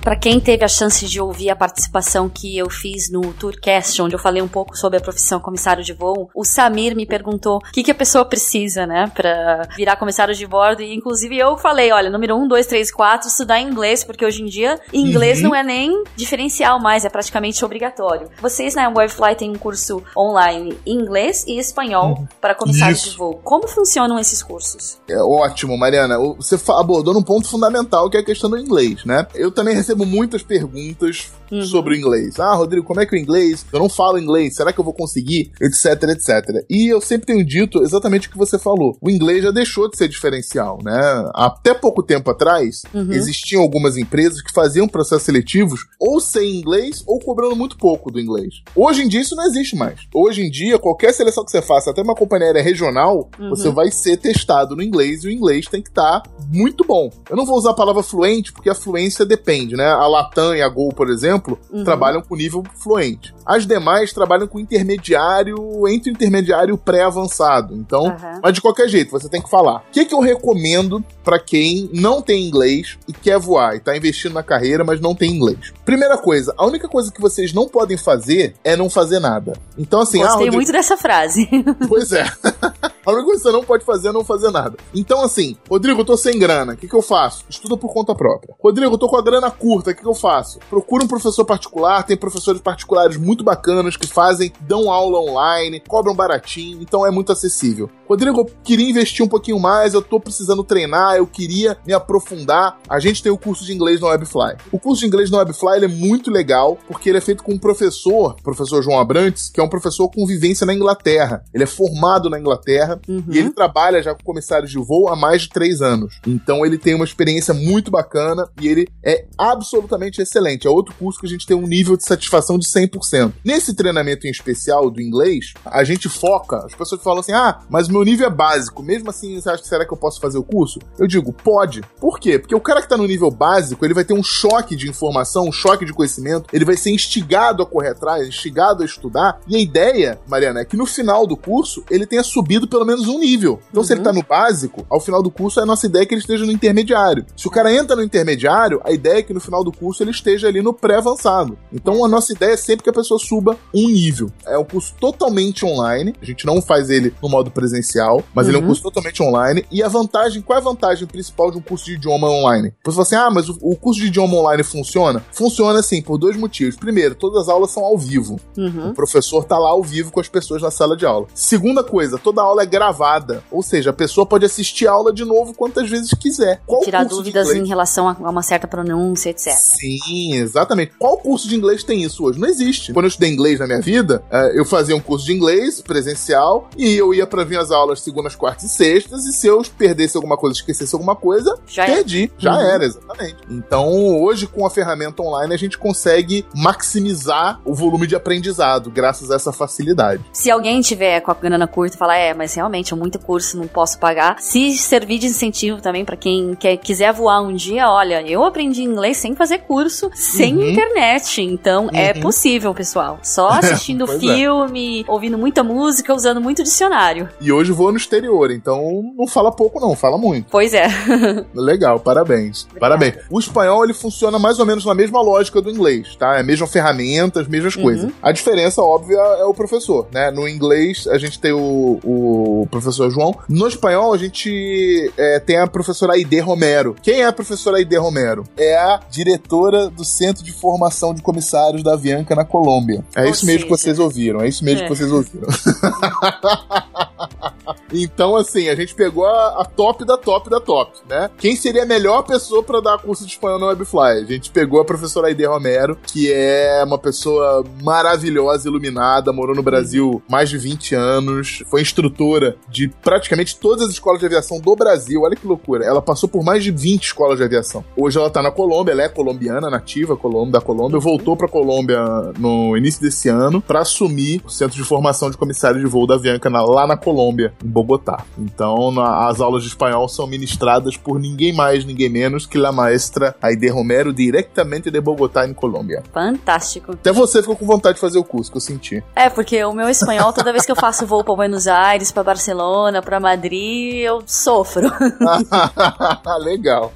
Para quem teve a chance de ouvir a participação que eu fiz no Tourcast, onde eu falei um pouco sobre a profissão comissário de voo, o Samir me perguntou o que, que a pessoa precisa, né, para virar comissário de bordo. E inclusive eu falei: olha, número um, dois, três, quatro, estudar inglês, porque hoje em dia inglês Uhum. não é nem diferencial mais, é praticamente obrigatório. Vocês na Webfly têm um curso online em inglês e espanhol para comissários Uhum. Isso. de voo. Como funcionam esses cursos? É ótimo, Mariana. Você abordou num ponto fundamental que é a questão do inglês, né? Eu também recebo muitas perguntas Uhum. sobre o inglês. Ah, Rodrigo, como é que é o inglês? Eu não falo inglês, será que eu vou conseguir? Etc, etc. E eu sempre tenho dito exatamente o que você falou. O inglês já deixou de ser diferencial, né? Até pouco tempo atrás, Uhum. existiam algumas empresas que faziam processos seletivos ou sem inglês ou cobrando muito pouco do inglês. Hoje em dia isso não existe mais. Hoje em dia, qualquer seleção que você faça, até uma companhia aérea regional, Uhum. você vai ser testado no inglês e o inglês tem que estar muito bom. Eu não vou usar a palavra fluente porque a fluência depende, né? A Latam e a Gol, por exemplo, Uhum. trabalham com nível fluente. As demais trabalham com intermediário, entre intermediário pré-avançado. Então, Aham. mas de qualquer jeito, você tem que falar. O que, que eu recomendo pra quem não tem inglês e quer voar e tá investindo na carreira, mas não tem inglês? Primeira coisa, a única coisa que vocês não podem fazer é não fazer nada. Então, assim, ah, Gostei Rodrigo, muito dessa frase. Pois é. A única coisa que você não pode fazer é não fazer nada. Então, assim, Rodrigo, eu tô sem grana, o que, que eu faço? Estuda por conta própria. Rodrigo, eu tô com a grana curta, o que, que eu faço? Procura um professor particular, tem professores particulares muito bacanas que fazem, dão aula online, cobram baratinho, então é muito acessível. Rodrigo, eu queria investir um pouquinho mais, eu tô precisando treinar, eu queria me aprofundar. A gente tem o curso de inglês no Webfly. O curso de inglês no Webfly ele é muito legal, porque ele é feito com um professor, professor João Abrantes, que é um professor com vivência na Inglaterra. Ele é formado na Inglaterra Uhum. e ele trabalha já com comissários de voo há mais de três anos. Então ele tem uma experiência muito bacana e ele é absolutamente excelente. É outro curso que a gente tem um nível de satisfação de 100%. Nesse treinamento em especial do inglês, a gente foca. As pessoas falam assim: ah, mas meu nível é básico. Mesmo assim, você acha que será que eu posso fazer o curso? Eu digo, pode. Por quê? Porque o cara que tá no nível básico, ele vai ter um choque de informação, um choque de conhecimento, ele vai ser instigado a correr atrás, instigado a estudar. E a ideia, Mariana, é que no final do curso ele tenha subido pelo menos um nível. Então, uhum. se ele tá no básico, ao final do curso, a nossa ideia é que ele esteja no intermediário. Se o cara entra no intermediário, a ideia é que no final do curso ele esteja ali no pré-avançado. Então, a nossa ideia é sempre que a pessoa suba um nível. É um curso totalmente online, a gente não faz ele no modo presencial, mas uhum. ele é um curso totalmente online. E a vantagem, qual é a vantagem principal de um curso de idioma online? Você fala assim, ah, mas o, o curso de idioma online funciona? Funciona, assim, por dois motivos. Primeiro, todas as aulas são ao vivo. Uhum. O professor tá lá ao vivo com as pessoas na sala de aula. Segunda coisa, toda aula é gravada, ou seja, a pessoa pode assistir a aula de novo quantas vezes quiser. Qual tirar dúvidas em relação a uma certa pronúncia, etc. Sim, exatamente. Qual curso de inglês tem isso hoje? Não existe. Quando eu estudei inglês na minha vida, é, eu fazia um curso de inglês presencial e eu ia para vir as aulas segundas, quartas e sextas, e se eu perdesse alguma coisa, esquecesse alguma coisa, já perdi. Era. Já uhum. era, exatamente. Então, hoje, com a ferramenta online, a gente consegue maximizar o volume de aprendizado, graças a essa facilidade. Se alguém tiver com a grana curta e falar, é, mas realmente é muito curso, não posso pagar, se servir de incentivo também para quem quer, quiser voar um dia, olha, eu aprendi inglês sem fazer curso, sem uhum. internet, então é uhum. é possível, pessoal. Só assistindo é. filme, é. ouvindo muita música, usando muito dicionário. E hoje vou no exterior, então não fala pouco não, fala muito. Pois é. Legal, parabéns. Obrigada. Parabéns. O espanhol, ele funciona mais ou menos na mesma lógica do inglês, tá? É a mesma ferramenta, as mesmas uhum. coisas. A diferença, óbvia, é o professor, né? No inglês, a gente tem o, o professor João. No espanhol, a gente é, tem a professora Aide Romero. Quem é a professora Aide Romero? É a diretora do Centro de Formação de Comissários da Avianca na Colômbia. É Ou isso seja... mesmo que vocês ouviram, é isso mesmo é. que vocês ouviram. então, assim, a gente pegou a, a, top da top da top, né? Quem seria a melhor pessoa para dar curso de espanhol no Webfly? A gente pegou a professora Aide Romero, que é uma pessoa maravilhosa, iluminada, morou no Brasil mais de 20 anos, foi instrutora de praticamente todas as escolas de aviação do Brasil. Olha que loucura. Ela passou por mais de 20 escolas de aviação. Hoje ela tá na Colômbia, ela é colombiana, nativa da Colômbia, voltou pra Colômbia no início desse ano para assumir o Centro de Formação de Comissário de Voo da Avianca lá na Colômbia, em Bogotá. Então, na, as aulas de espanhol são ministradas por ninguém mais, ninguém menos que a maestra Aide Romero, diretamente de Bogotá, em Colômbia. Fantástico. Até você ficou com vontade de fazer o curso, que eu senti. É, porque o meu espanhol, toda vez que eu faço voo para Buenos Aires, para Barcelona, para Madrid, eu sofro. Legal.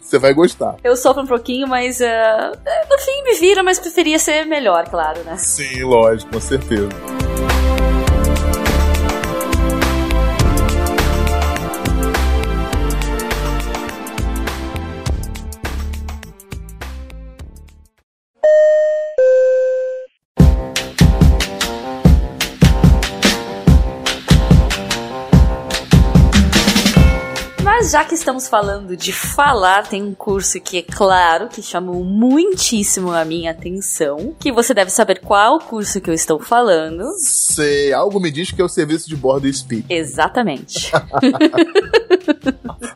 Você vai gostar. Eu sofro um pouquinho, mas uh, no fim me vira, mas preferia ser melhor, claro, né? Sim, lógico, com certeza. Já que estamos falando de falar, tem um curso que é claro que chamou muitíssimo a minha atenção, que você deve saber qual curso que eu estou falando. Sei, algo me diz que é o serviço de bordo Speak. Exatamente.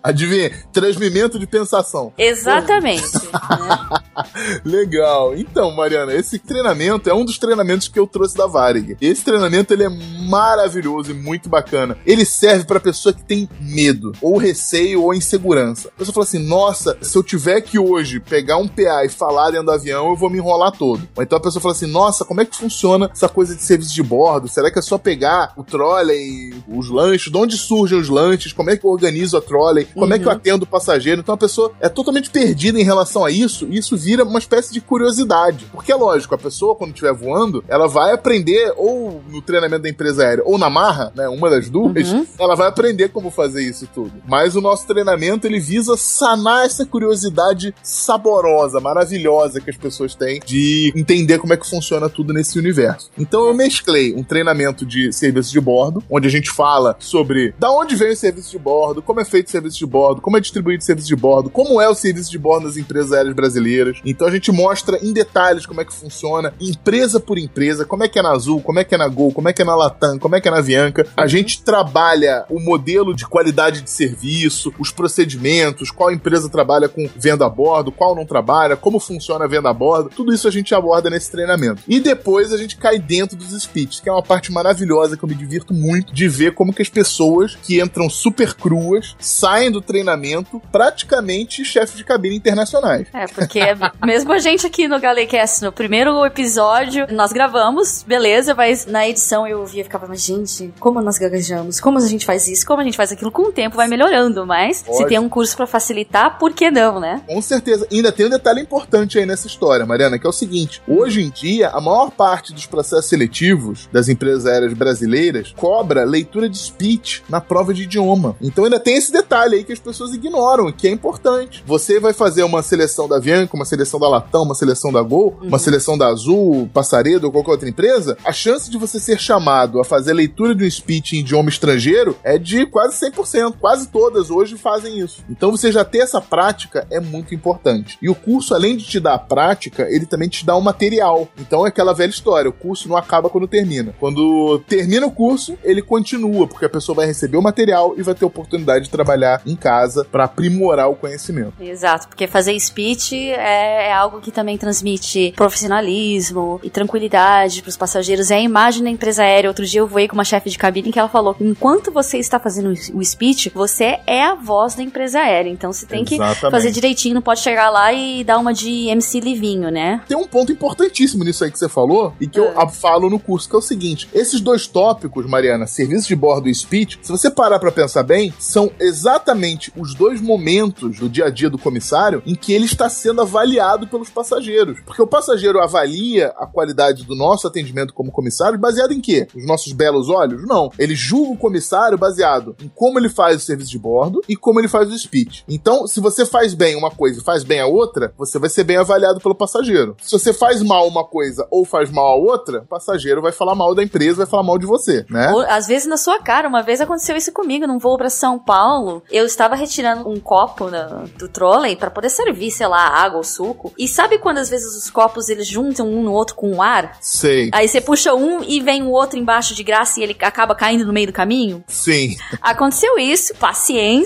Adivinha, transmimento de pensação. Exatamente. né? Legal. Então, Mariana, esse treinamento é um dos treinamentos que eu trouxe da Varig. Esse treinamento ele é maravilhoso e muito bacana. Ele serve para pessoa que tem medo ou receio ou insegurança. A pessoa fala assim: "Nossa, se eu tiver que hoje pegar um PA e falar dentro do avião, eu vou me enrolar todo". Ou então a pessoa fala assim: "Nossa, como é que funciona essa coisa de serviço de bordo? Será que é só pegar o trolley, os lanches, de onde surgem os lanches? Como é que eu organizo a trolley? Como uhum. é que eu uhum. atendo o passageiro?". Então a pessoa é totalmente perdida em relação a isso, e isso vira uma espécie de curiosidade. Porque é lógico, a pessoa, quando estiver voando, ela vai aprender, ou no treinamento da empresa aérea, ou na marra, né? Uma das duas, uhum. ela vai aprender como fazer isso tudo. Mas o nosso treinamento, ele visa sanar essa curiosidade saborosa, maravilhosa que as pessoas têm de entender como é que funciona tudo nesse universo. Então eu mesclei um treinamento de serviço de bordo, onde a gente fala sobre da onde vem o serviço de bordo, como é feito o serviço de bordo, como é distribuído o serviço de bordo, como é o serviço de bordo nas empresas aéreas brasileiras. Então a gente mostra em detalhes como é que funciona, empresa por empresa, como é que é na Azul, como é que é na Gol, como é que é na Latam, como é que é na Avianca. A gente trabalha o modelo de qualidade de serviço, serviço, os procedimentos, qual empresa trabalha com venda a bordo, qual não trabalha, como funciona a venda a bordo, tudo isso a gente aborda nesse treinamento. E depois a gente cai dentro dos speeches, que é uma parte maravilhosa que eu me divirto muito de ver como que as pessoas que entram super cruas saem do treinamento praticamente chefes de cabine internacionais. É, porque mesmo a gente aqui no Galecast, no primeiro episódio, nós gravamos, beleza, mas na edição eu via e ficava, mas gente, como nós gaguejamos? Como a gente faz isso? Como a gente faz aquilo? Com o tempo vai melhorando, mas Pode. se tem um curso para facilitar, por que não, né? Com certeza. E ainda tem um detalhe importante aí nessa história, Mariana, que é o seguinte: hoje em dia, a maior parte dos processos seletivos das empresas aéreas brasileiras cobra leitura de speech na prova de idioma. Então ainda tem esse detalhe aí que as pessoas ignoram, que é importante. Você vai fazer uma seleção da Avianca, uma seleção da Latam, uma seleção da Gol, uhum. uma seleção da Azul, Passaredo ou qualquer outra empresa, a chance de você ser chamado a fazer leitura de um speech em idioma estrangeiro é de quase 100%. Quase todas hoje fazem isso. Então você já ter essa prática é muito importante. E o curso, além de te dar a prática, ele também te dá um material. Então é aquela velha história, o curso não acaba quando termina. Quando termina o curso, ele continua, porque a pessoa vai receber o material e vai ter oportunidade de trabalhar em casa para aprimorar o conhecimento. Exato, porque fazer speech é, é algo que também transmite profissionalismo e tranquilidade para os passageiros. É a imagem da empresa aérea. Outro dia eu voei com uma chefe de cabine que ela falou enquanto você está fazendo o speech, você é a voz da empresa aérea. Então você tem Exatamente. que fazer direitinho, não pode chegar lá e dar uma de MC Livinho, né? Tem um ponto importantíssimo nisso aí que você falou e que é. eu falo no curso, que é o seguinte: esses dois tópicos, Mariana, serviço de bordo e speech, se você parar para pensar bem, são exatamente os dois momentos do dia a dia do comissário em que ele está sendo avaliado pelos passageiros. Porque o passageiro avalia a qualidade do nosso atendimento como comissário baseado em quê? Os nossos belos olhos? Não. Ele julga o comissário baseado em como ele faz o serviço de bordo e como ele faz o speech. Então, se você faz bem uma coisa e faz bem a outra, você vai ser bem avaliado pelo passageiro. Se você faz mal uma coisa ou faz mal a outra, o passageiro vai falar mal da empresa, vai falar mal de você, né? Ou, às vezes na sua cara. Uma vez aconteceu isso comigo num voo para São Paulo. Eu estava retirando um copo na, do trolley para poder servir, sei lá, água ou suco. E sabe quando às vezes os copos eles juntam um no outro com o ar? Sei. Aí você puxa um e vem o outro embaixo de graça e ele acaba caindo no meio do caminho? Sim. Aconteceu isso, paciência,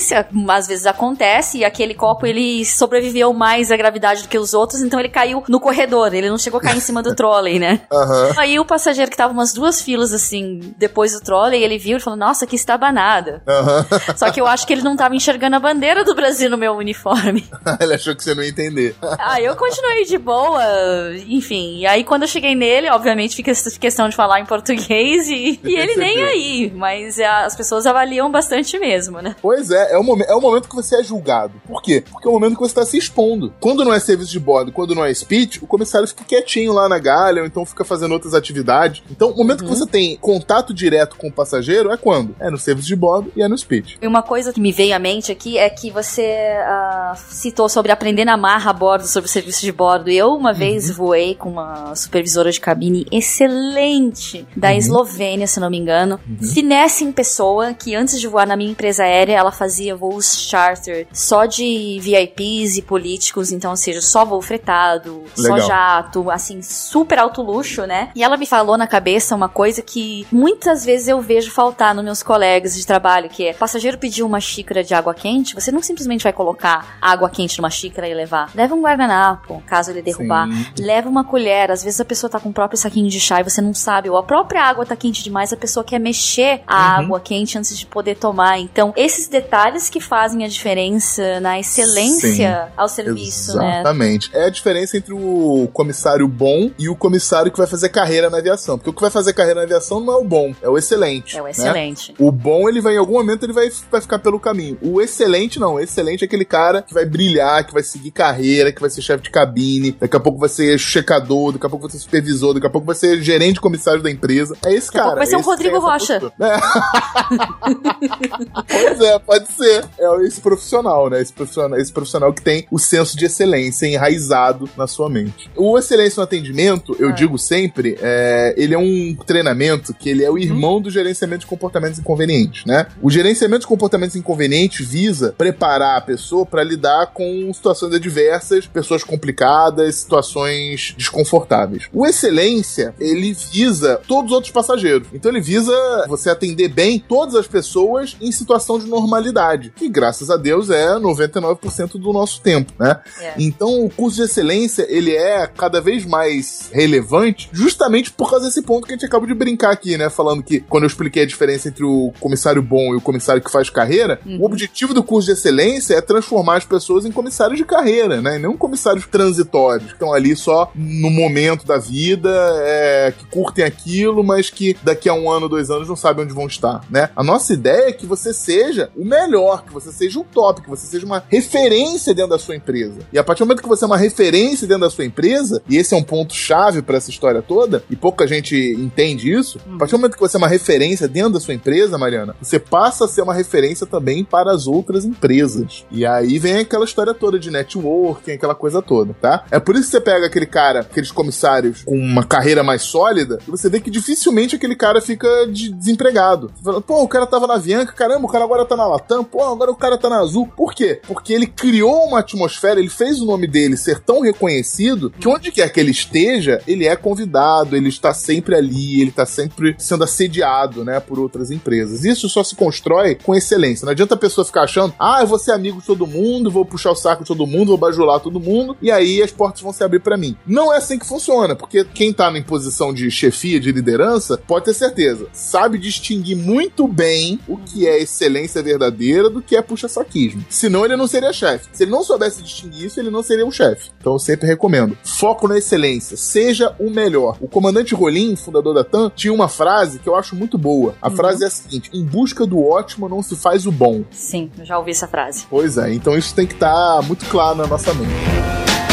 às vezes acontece e aquele copo ele sobreviveu mais à gravidade do que os outros, então ele caiu no corredor, ele não chegou a cair em cima do trolley, né? Uhum. Aí o passageiro que tava umas duas filas assim, depois do trolley, ele viu e falou: Nossa, que estabanada. Uhum. Só que eu acho que ele não tava enxergando a bandeira do Brasil no meu uniforme. ele achou que você não ia entender. Aí eu continuei de boa, enfim. E aí quando eu cheguei nele, obviamente fica essa questão de falar em português e, e ele nem aí. Mas as pessoas avaliam bastante mesmo, né? Pois é, é o, momento, é o momento que você é julgado. Por quê? Porque é o momento que você está se expondo. Quando não é serviço de bordo, quando não é speech, o comissário fica quietinho lá na galha, ou então fica fazendo outras atividades. Então, o momento uhum. que você tem contato direto com o passageiro é quando? É no serviço de bordo e é no speech. E uma coisa que me veio à mente aqui é que você uh, citou sobre aprender na marra a bordo, sobre o serviço de bordo. Eu, uma uhum. vez, voei com uma supervisora de cabine excelente da uhum. Eslovênia, se não me engano. Uhum. Finesse em pessoa, que antes de voar na minha empresa aérea, ela fazia voos charter só de VIPs e políticos, então, ou seja, só voo fretado, Legal. só jato, assim, super alto luxo, né? E ela me falou na cabeça uma coisa que muitas vezes eu vejo faltar nos meus colegas de trabalho, que é, passageiro pediu uma xícara de água quente, você não simplesmente vai colocar água quente numa xícara e levar. Leva um guardanapo, caso ele derrubar. Sim. Leva uma colher, às vezes a pessoa tá com o próprio saquinho de chá e você não sabe, ou a própria água tá quente demais, a pessoa quer mexer a uhum. água quente antes de poder tomar. Então, esses detalhes que fazem a diferença na excelência Sim. ao serviço, Exatamente. né? Exatamente. É a diferença entre o comissário bom e o comissário que vai fazer carreira na aviação. Porque o que vai fazer carreira na aviação não é o bom, é o excelente. É o excelente. Né? O bom, ele vai, em algum momento, ele vai, vai ficar pelo caminho. O excelente, não. O excelente é aquele cara que vai brilhar, que vai seguir carreira, que vai ser chefe de cabine, daqui a pouco vai ser checador, daqui a pouco vai ser supervisor, daqui a pouco vai ser gerente comissário da empresa. É esse daqui cara. vai ser um Rodrigo Rocha. É. pois é, pode ser. É esse profissional, né? Esse profissional, esse profissional que tem o senso de excelência enraizado na sua mente. O excelência no atendimento, eu é. digo sempre, é, ele é um treinamento que ele é o uhum. irmão do gerenciamento de comportamentos inconvenientes, né? O gerenciamento de comportamentos inconvenientes visa preparar a pessoa para lidar com situações adversas, pessoas complicadas, situações desconfortáveis. O excelência, ele visa todos os outros passageiros. Então ele visa você atender bem todas as pessoas em situação de normalidade que graças a Deus é 99% do nosso tempo, né? É. Então o curso de excelência, ele é cada vez mais relevante justamente por causa desse ponto que a gente acabou de brincar aqui, né? Falando que quando eu expliquei a diferença entre o comissário bom e o comissário que faz carreira, uhum. o objetivo do curso de excelência é transformar as pessoas em comissários de carreira, né? E não comissários transitórios, que estão ali só no momento da vida, é, que curtem aquilo, mas que daqui a um ano, dois anos não sabem onde vão estar, né? A nossa ideia é que você seja o melhor, que você seja o top, que você seja uma referência dentro da sua empresa. E a partir do momento que você é uma referência dentro da sua empresa, e esse é um ponto chave para essa história toda, e pouca gente entende isso, a partir do momento que você é uma referência dentro da sua empresa, Mariana, você passa a ser uma referência também para as outras empresas. E aí vem aquela história toda de networking, aquela coisa toda, tá? É por isso que você pega aquele cara, aqueles comissários com uma carreira mais sólida, e você vê que dificilmente aquele cara fica de desempregado. Você fala, pô, o cara tava na Avianca, caramba, o cara agora tá na Latam, pô, agora o cara tá na Azul. Por quê? Porque ele criou uma atmosfera, ele fez o nome dele ser tão reconhecido que onde quer que ele esteja, ele é convidado, ele está sempre ali, ele está sempre sendo assediado, né, por outras empresas. Isso só se constrói com excelência. Não adianta a pessoa ficar achando, ah, eu vou ser amigo de todo mundo, vou puxar o saco de todo mundo, vou bajular todo mundo, e aí as portas vão se abrir para mim. Não é assim que funciona, porque quem tá em posição de chefia, de liderança, pode ter certeza, sabe distinguir muito bem o que é excelência verdadeira do que é puxa-saquismo. Senão ele não seria chefe. Se ele não soubesse distinguir isso, ele não seria um chefe. Então eu sempre recomendo. Foco na excelência. Seja o melhor. O comandante Rolim, fundador da TAM, tinha uma frase que eu acho muito boa. A uhum. frase é a seguinte: em busca do ótimo não se faz o bom. Sim, eu já ouvi essa frase. Pois é, então isso tem que estar tá muito claro na nossa mente.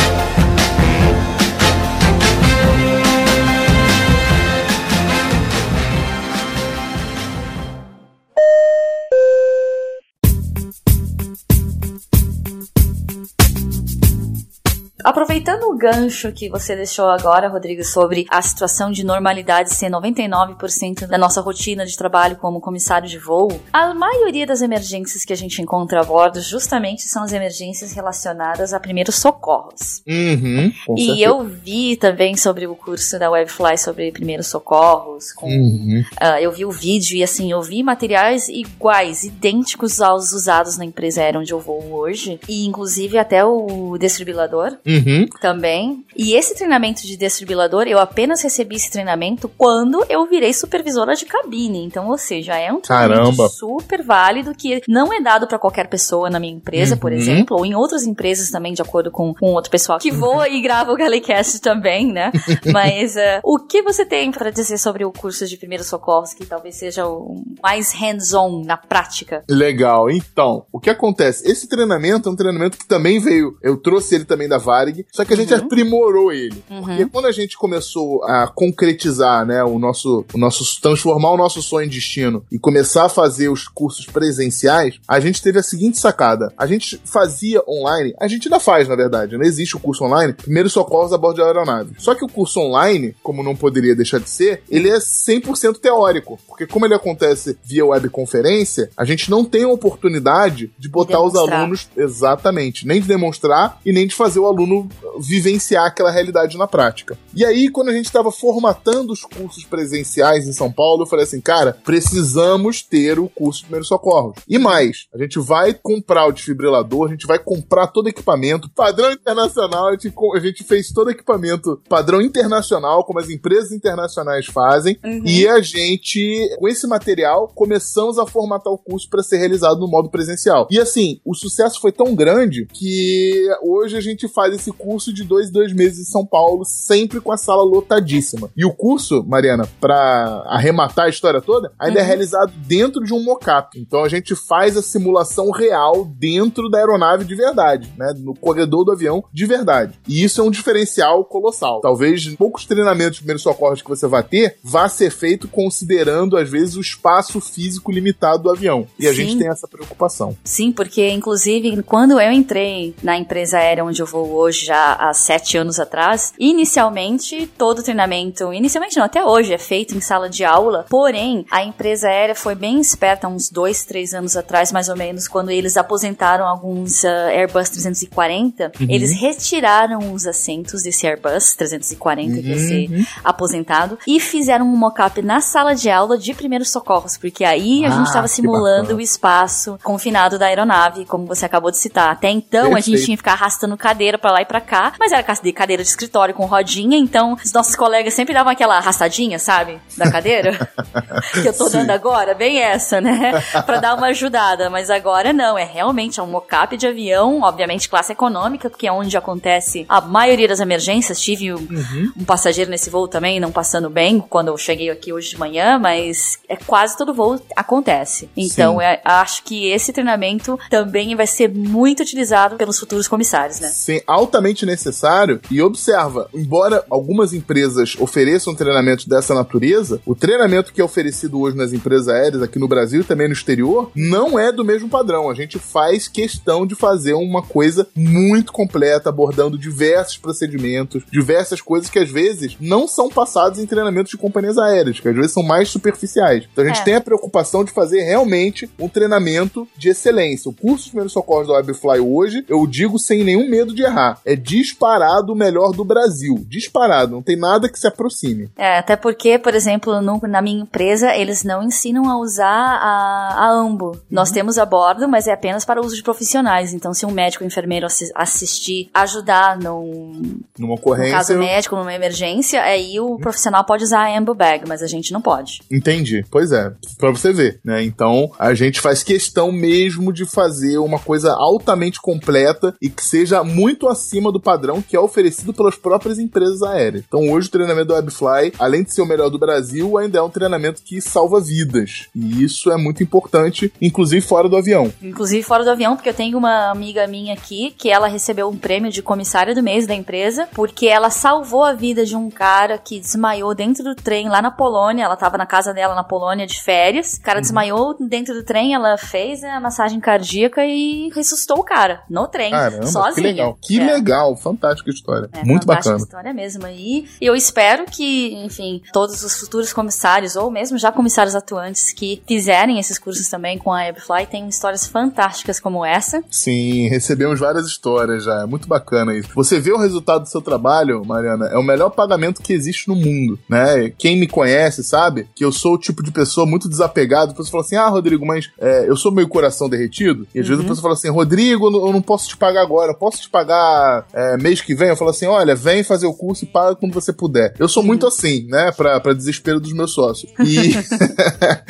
Aproveitando o gancho que você deixou agora, Rodrigo, sobre a situação de normalidade ser 99% da nossa rotina de trabalho como comissário de voo, a maioria das emergências que a gente encontra a bordo justamente são as emergências relacionadas a primeiros socorros. Uhum, e certeza. eu vi também sobre o curso da Webfly sobre primeiros socorros. Com, uhum. uh, eu vi o vídeo e assim, eu vi materiais iguais, idênticos aos usados na empresa aérea onde eu vou hoje. E inclusive até o desfibrilador. Uhum uhum. também. E esse treinamento de desfibrilador, eu apenas recebi esse treinamento quando eu virei supervisora de cabine. Então, ou seja, é um treinamento super válido que não é dado para qualquer pessoa na minha empresa, uhum. por exemplo, ou em outras empresas também, de acordo com, com outro pessoal que voa e grava o Galecast também, né? Mas uh, o que você tem para dizer sobre o curso de primeiros socorros que talvez seja o mais hands-on na prática? Legal. Então, o que acontece? Esse treinamento é um treinamento que também veio, eu trouxe ele também da Varig, só que a gente uhum. aprimorou ele. Uhum. Porque quando a gente começou a concretizar, né, o nosso, o nosso, transformar o nosso sonho em destino e começar a fazer os cursos presenciais, a gente teve a seguinte sacada. A gente fazia online, a gente ainda faz, na verdade, não existe o curso online, primeiro socorros a bordo de aeronave. Só que o curso online, como não poderia deixar de ser, ele é 100% teórico. Porque como ele acontece via webconferência, a gente não tem a oportunidade de botar os alunos exatamente, nem de demonstrar e nem de fazer o aluno vivenciar aquela realidade na prática. E aí, quando a gente estava formatando os cursos presenciais em São Paulo, eu falei assim, cara, precisamos ter o curso de primeiros socorros. E mais, a gente vai comprar o desfibrilador, a gente vai comprar todo o equipamento, padrão internacional, a gente, a gente fez todo o equipamento padrão internacional, como as empresas internacionais fazem, uhum. e a gente, com esse material, começamos a formatar o curso para ser realizado no modo presencial. E assim, o sucesso foi tão grande que hoje a gente faz esse curso de dois, dois meses em São Paulo, sempre com a sala lotadíssima. E o curso, Mariana, para arrematar a história toda, ainda é uhum. é realizado dentro de um mocap. Então a gente faz a simulação real dentro da aeronave de verdade, né? No corredor do avião de verdade. E isso é um diferencial colossal. Talvez poucos treinamentos de primeiros socorros que você vai ter vá ser feito considerando, às vezes, o espaço físico limitado do avião. E a Sim. gente tem essa preocupação. Sim, porque, inclusive, quando eu entrei na empresa aérea onde eu vou hoje, já há, sete anos atrás, inicialmente todo o treinamento, inicialmente não, até hoje é feito em sala de aula, porém a empresa aérea foi bem esperta uns dois, três anos atrás, mais ou menos, quando eles aposentaram alguns uh, Airbus 340, uhum. eles retiraram os assentos desse Airbus 340 uhum. que ia ser aposentado e fizeram um mock-up na sala de aula de primeiros socorros, porque aí a ah, gente estava simulando o espaço confinado da aeronave, como você acabou de citar. Até então Perfeito. a gente tinha que ficar arrastando cadeira para lá e para cá, mas era cadeira de escritório com rodinha, então os nossos colegas sempre davam aquela arrastadinha, sabe? Da cadeira. que eu tô Sim. dando agora, bem essa, né? para dar uma ajudada, mas agora não, é realmente é um mock-up de avião, obviamente classe econômica, porque é onde acontece a maioria das emergências. Tive um, uhum. um passageiro nesse voo também, não passando bem, quando eu cheguei aqui hoje de manhã, mas é quase todo voo acontece. Então, é, acho que esse treinamento também vai ser muito utilizado pelos futuros comissários, né? Sim, altamente necessário. E observa, embora algumas empresas ofereçam treinamento dessa natureza, o treinamento que é oferecido hoje nas empresas aéreas, aqui no Brasil e também no exterior, não é do mesmo padrão. A gente faz questão de fazer uma coisa muito completa, abordando diversos procedimentos, diversas coisas que às vezes não são passadas em treinamentos de companhias aéreas, que às vezes são mais superficiais. Então a gente é. tem a preocupação de fazer realmente um treinamento de excelência. O curso de primeiros socorros da Webfly hoje, eu digo sem nenhum medo de errar, é disparado o melhor do Brasil. Disparado, não tem nada que se aproxime. É, até porque, por exemplo, no, na minha empresa, eles não ensinam a usar a, a AMBO. Uhum. Nós temos a bordo, mas é apenas para uso de profissionais. Então, se um médico ou enfermeiro assistir, ajudar num, numa ocorrência, no caso médico, numa emergência, aí o profissional pode usar a AMBO bag, mas a gente não pode. Entendi. Pois é, para você ver, né? Então, a gente faz questão mesmo de fazer uma coisa altamente completa e que seja muito acima do padrão que é oferecido pelas próprias empresas aéreas. Então, hoje o treinamento do Webfly, além de ser o melhor do Brasil, ainda é um treinamento que salva vidas. E isso é muito importante, inclusive fora do avião. Inclusive fora do avião, porque eu tenho uma amiga minha aqui que ela recebeu um prêmio de comissária do mês da empresa, porque ela salvou a vida de um cara que desmaiou dentro do trem lá na Polônia. Ela tava na casa dela na Polônia de férias. O cara uhum. desmaiou dentro do trem, ela fez a massagem cardíaca e ressuscitou o cara no trem, Caramba, sozinha. Que legal, que é. Legal, fantástica história. É, Muito fantástica bacana. história mesmo. E eu espero que, enfim, todos os futuros comissários, ou mesmo já comissários atuantes que fizerem esses cursos também com a Webfly, tenham histórias fantásticas como essa. Sim, recebemos várias histórias já. É muito bacana isso. Você vê o resultado do seu trabalho, Mariana, é o melhor pagamento que existe no mundo, né? Quem me conhece sabe que eu sou o tipo de pessoa muito desapegado. A pessoa fala assim: ah, Rodrigo, mas é, eu sou meio coração derretido. E às uhum. vezes a pessoa fala assim: Rodrigo, eu não posso te pagar agora, eu posso te pagar é, mês que vem? Eu falo assim: olha, vem fazer o curso e paga quando você puder. Eu sou muito assim, né? Pra, pra desespero dos meus sócios. E,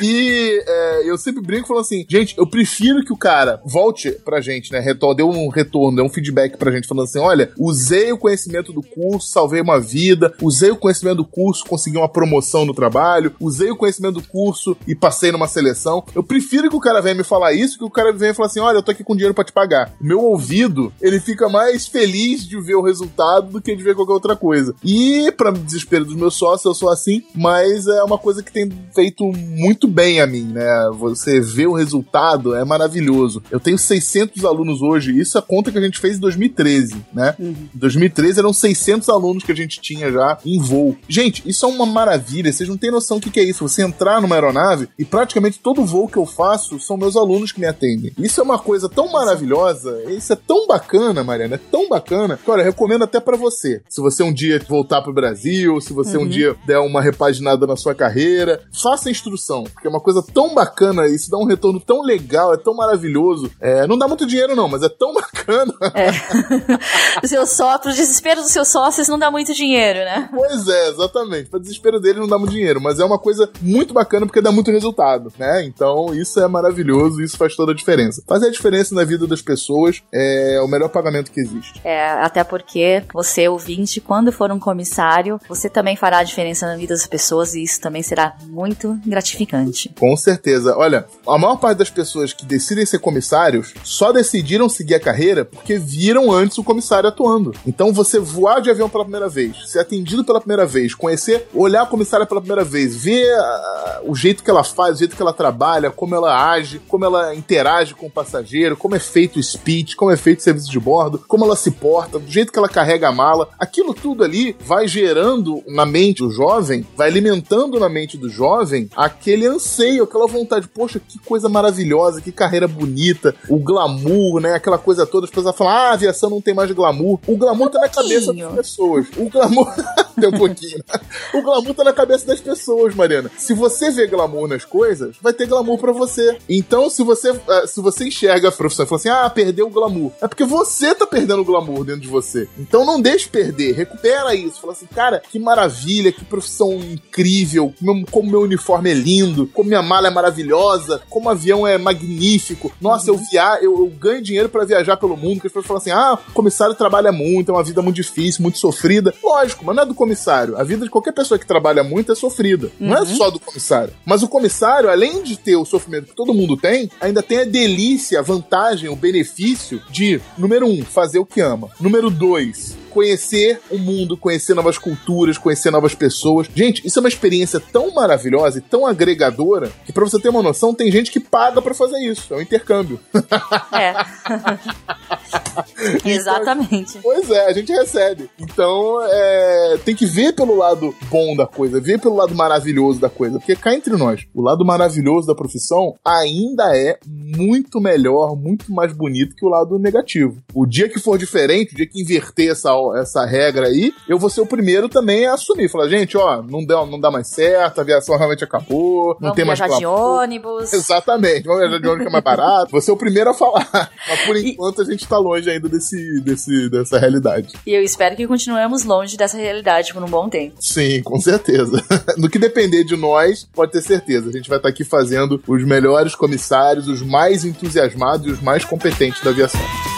e é, eu sempre brinco falando assim: gente, eu prefiro que o cara volte pra gente, né? Retor, deu um retorno, deu um feedback pra gente falando assim: olha, usei o conhecimento do curso, salvei uma vida, usei o conhecimento do curso, consegui uma promoção no trabalho, usei o conhecimento do curso e passei numa seleção. Eu prefiro que o cara venha me falar isso, que o cara venha falar assim: olha, eu tô aqui com dinheiro para te pagar. Meu ouvido, ele fica mais feliz de ver o resultado do que de ver qualquer outra coisa. E, para desespero dos meus sócios, eu sou assim, mas é uma coisa que tem feito muito bem a mim, né? Você vê o resultado, é maravilhoso. Eu tenho 600 alunos hoje, isso é a conta que a gente fez em 2013, né? Uhum. Em 2013 eram 600 alunos que a gente tinha já em voo. Gente, isso é uma maravilha, vocês não têm noção do que é isso. Você entrar numa aeronave e praticamente todo voo que eu faço são meus alunos que me atendem. Isso é uma coisa tão maravilhosa, isso é tão bacana, Mariana, é tão bacana. Que, olha, recomendo até para você. Se você um dia voltar pro Brasil, se você uhum. um dia der uma repaginada na sua carreira, faça a instrução, porque é uma coisa tão bacana, isso dá um retorno tão legal, é tão maravilhoso. É, não dá muito dinheiro não, mas é tão bacana. É. o seu só, pro desespero dos seus sócios não dá muito dinheiro, né? Pois é, exatamente. Pro desespero dele não dá muito dinheiro, mas é uma coisa muito bacana porque dá muito resultado, né? Então isso é maravilhoso, isso faz toda a diferença. Fazer a diferença na vida das pessoas é o melhor pagamento que existe. É, até porque você, ouvinte, quando for um comissário, você também fará a diferença na vida das pessoas e isso também será muito gratificante. Com certeza. Olha, a maior parte das pessoas que decidem ser comissários só decidiram seguir a carreira porque viram antes o comissário atuando. Então você voar de avião pela primeira vez, ser atendido pela primeira vez, conhecer, olhar a comissária pela primeira vez, ver uh, o jeito que ela faz, o jeito que ela trabalha, como ela age, como ela interage com o passageiro, como é feito o speech, como é feito o serviço de bordo, como ela se porta, vestimenta, do jeito que ela carrega a mala. Aquilo tudo ali vai gerando na mente do jovem, vai alimentando na mente do jovem aquele anseio, aquela vontade. Poxa, que coisa maravilhosa, que carreira bonita, o glamour, né? Aquela coisa toda. As pessoas falam, ah, a aviação não tem mais glamour. O glamour um tá na cabeça das pessoas. O glamour. tem um pouquinho. O glamour tá na cabeça das pessoas, Mariana. Se você vê glamour nas coisas, vai ter glamour para você. Então, se você, eh, se você enxerga a profissão e fala assim, ah, perdeu o glamour, é porque você tá perdendo o glamour dentro de você. Então não deixe perder, recupera isso. Fala assim, cara, que maravilha, que profissão incrível, como meu uniforme é lindo, como minha mala é maravilhosa, como o avião é magnífico. Nossa, eu via, eu, eu ganho dinheiro para viajar pelo mundo. Que as pessoas falam assim, ah, o comissário trabalha muito, é uma vida muito difícil, muito sofrida. Lógico, mas não é do comissário. A vida de qualquer pessoa que trabalha muito é sofrida. Uhum. Não é uhum. só do comissário. Mas o comissário, além de ter o sofrimento que todo mundo tem, ainda tem a delícia, a vantagem, o benefício de, número um, fazer o que ama. Número dois, conhecer o mundo, conhecer novas culturas, conhecer novas pessoas. Gente, isso é uma experiência tão maravilhosa e tão agregadora que, pra você ter uma noção, tem gente que paga para fazer isso. É um intercâmbio. É. Exatamente. Então, pois é, a gente recebe. Então, é, tem que ver pelo lado bom da coisa, ver pelo lado maravilhoso da coisa. Porque cá entre nós, o lado maravilhoso da profissão ainda é muito melhor, muito mais bonito que o lado negativo. O dia que for diferente, o dia que inverter essa essa regra aí, eu vou ser o primeiro também a assumir. Falar, gente, ó, não, deu, não dá mais certo, a aviação realmente acabou, não vamos tem mais viajar de ônibus. Exatamente, vamos viajar de ônibus que é mais barato. Vou ser o primeiro a falar. Mas por enquanto e... a gente tá longe ainda desse, desse, dessa realidade. E eu espero que continuemos longe dessa realidade por um bom tempo. Sim, com certeza. no que depender de nós, pode ter certeza. A gente vai estar tá aqui fazendo os melhores comissários, os mais entusiasmados e os mais competentes da aviação.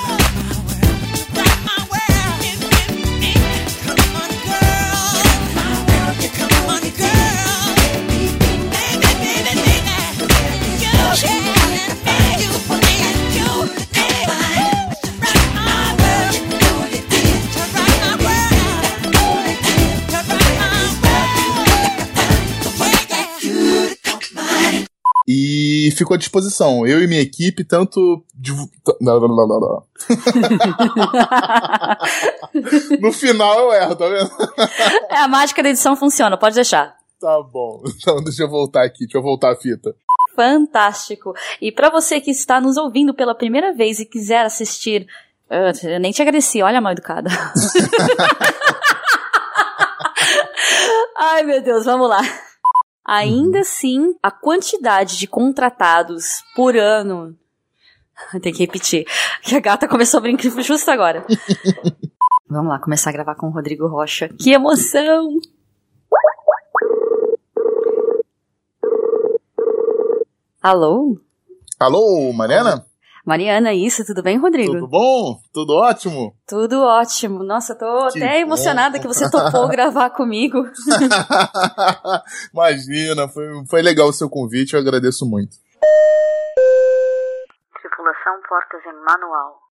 Ficou à disposição. Eu e minha equipe, tanto. Não, não, não, não, não. no final eu erro, tá vendo? é, a mágica da edição funciona, pode deixar. Tá bom. Então deixa eu voltar aqui, deixa eu voltar a fita. Fantástico. E para você que está nos ouvindo pela primeira vez e quiser assistir. Eu nem te agradeci, olha mal educada. Ai, meu Deus, vamos lá. Ainda uhum. assim, a quantidade de contratados por ano. Tem que repetir. Que a gata começou a brincar justo agora. Vamos lá, começar a gravar com o Rodrigo Rocha. Que emoção! Alô? Alô, Mariana? Mariana, isso, tudo bem, Rodrigo? Tudo bom? Tudo ótimo? Tudo ótimo. Nossa, tô que até emocionada bom. que você topou gravar comigo. Imagina, foi, foi legal o seu convite, eu agradeço muito. Tripulação Portas em Manual.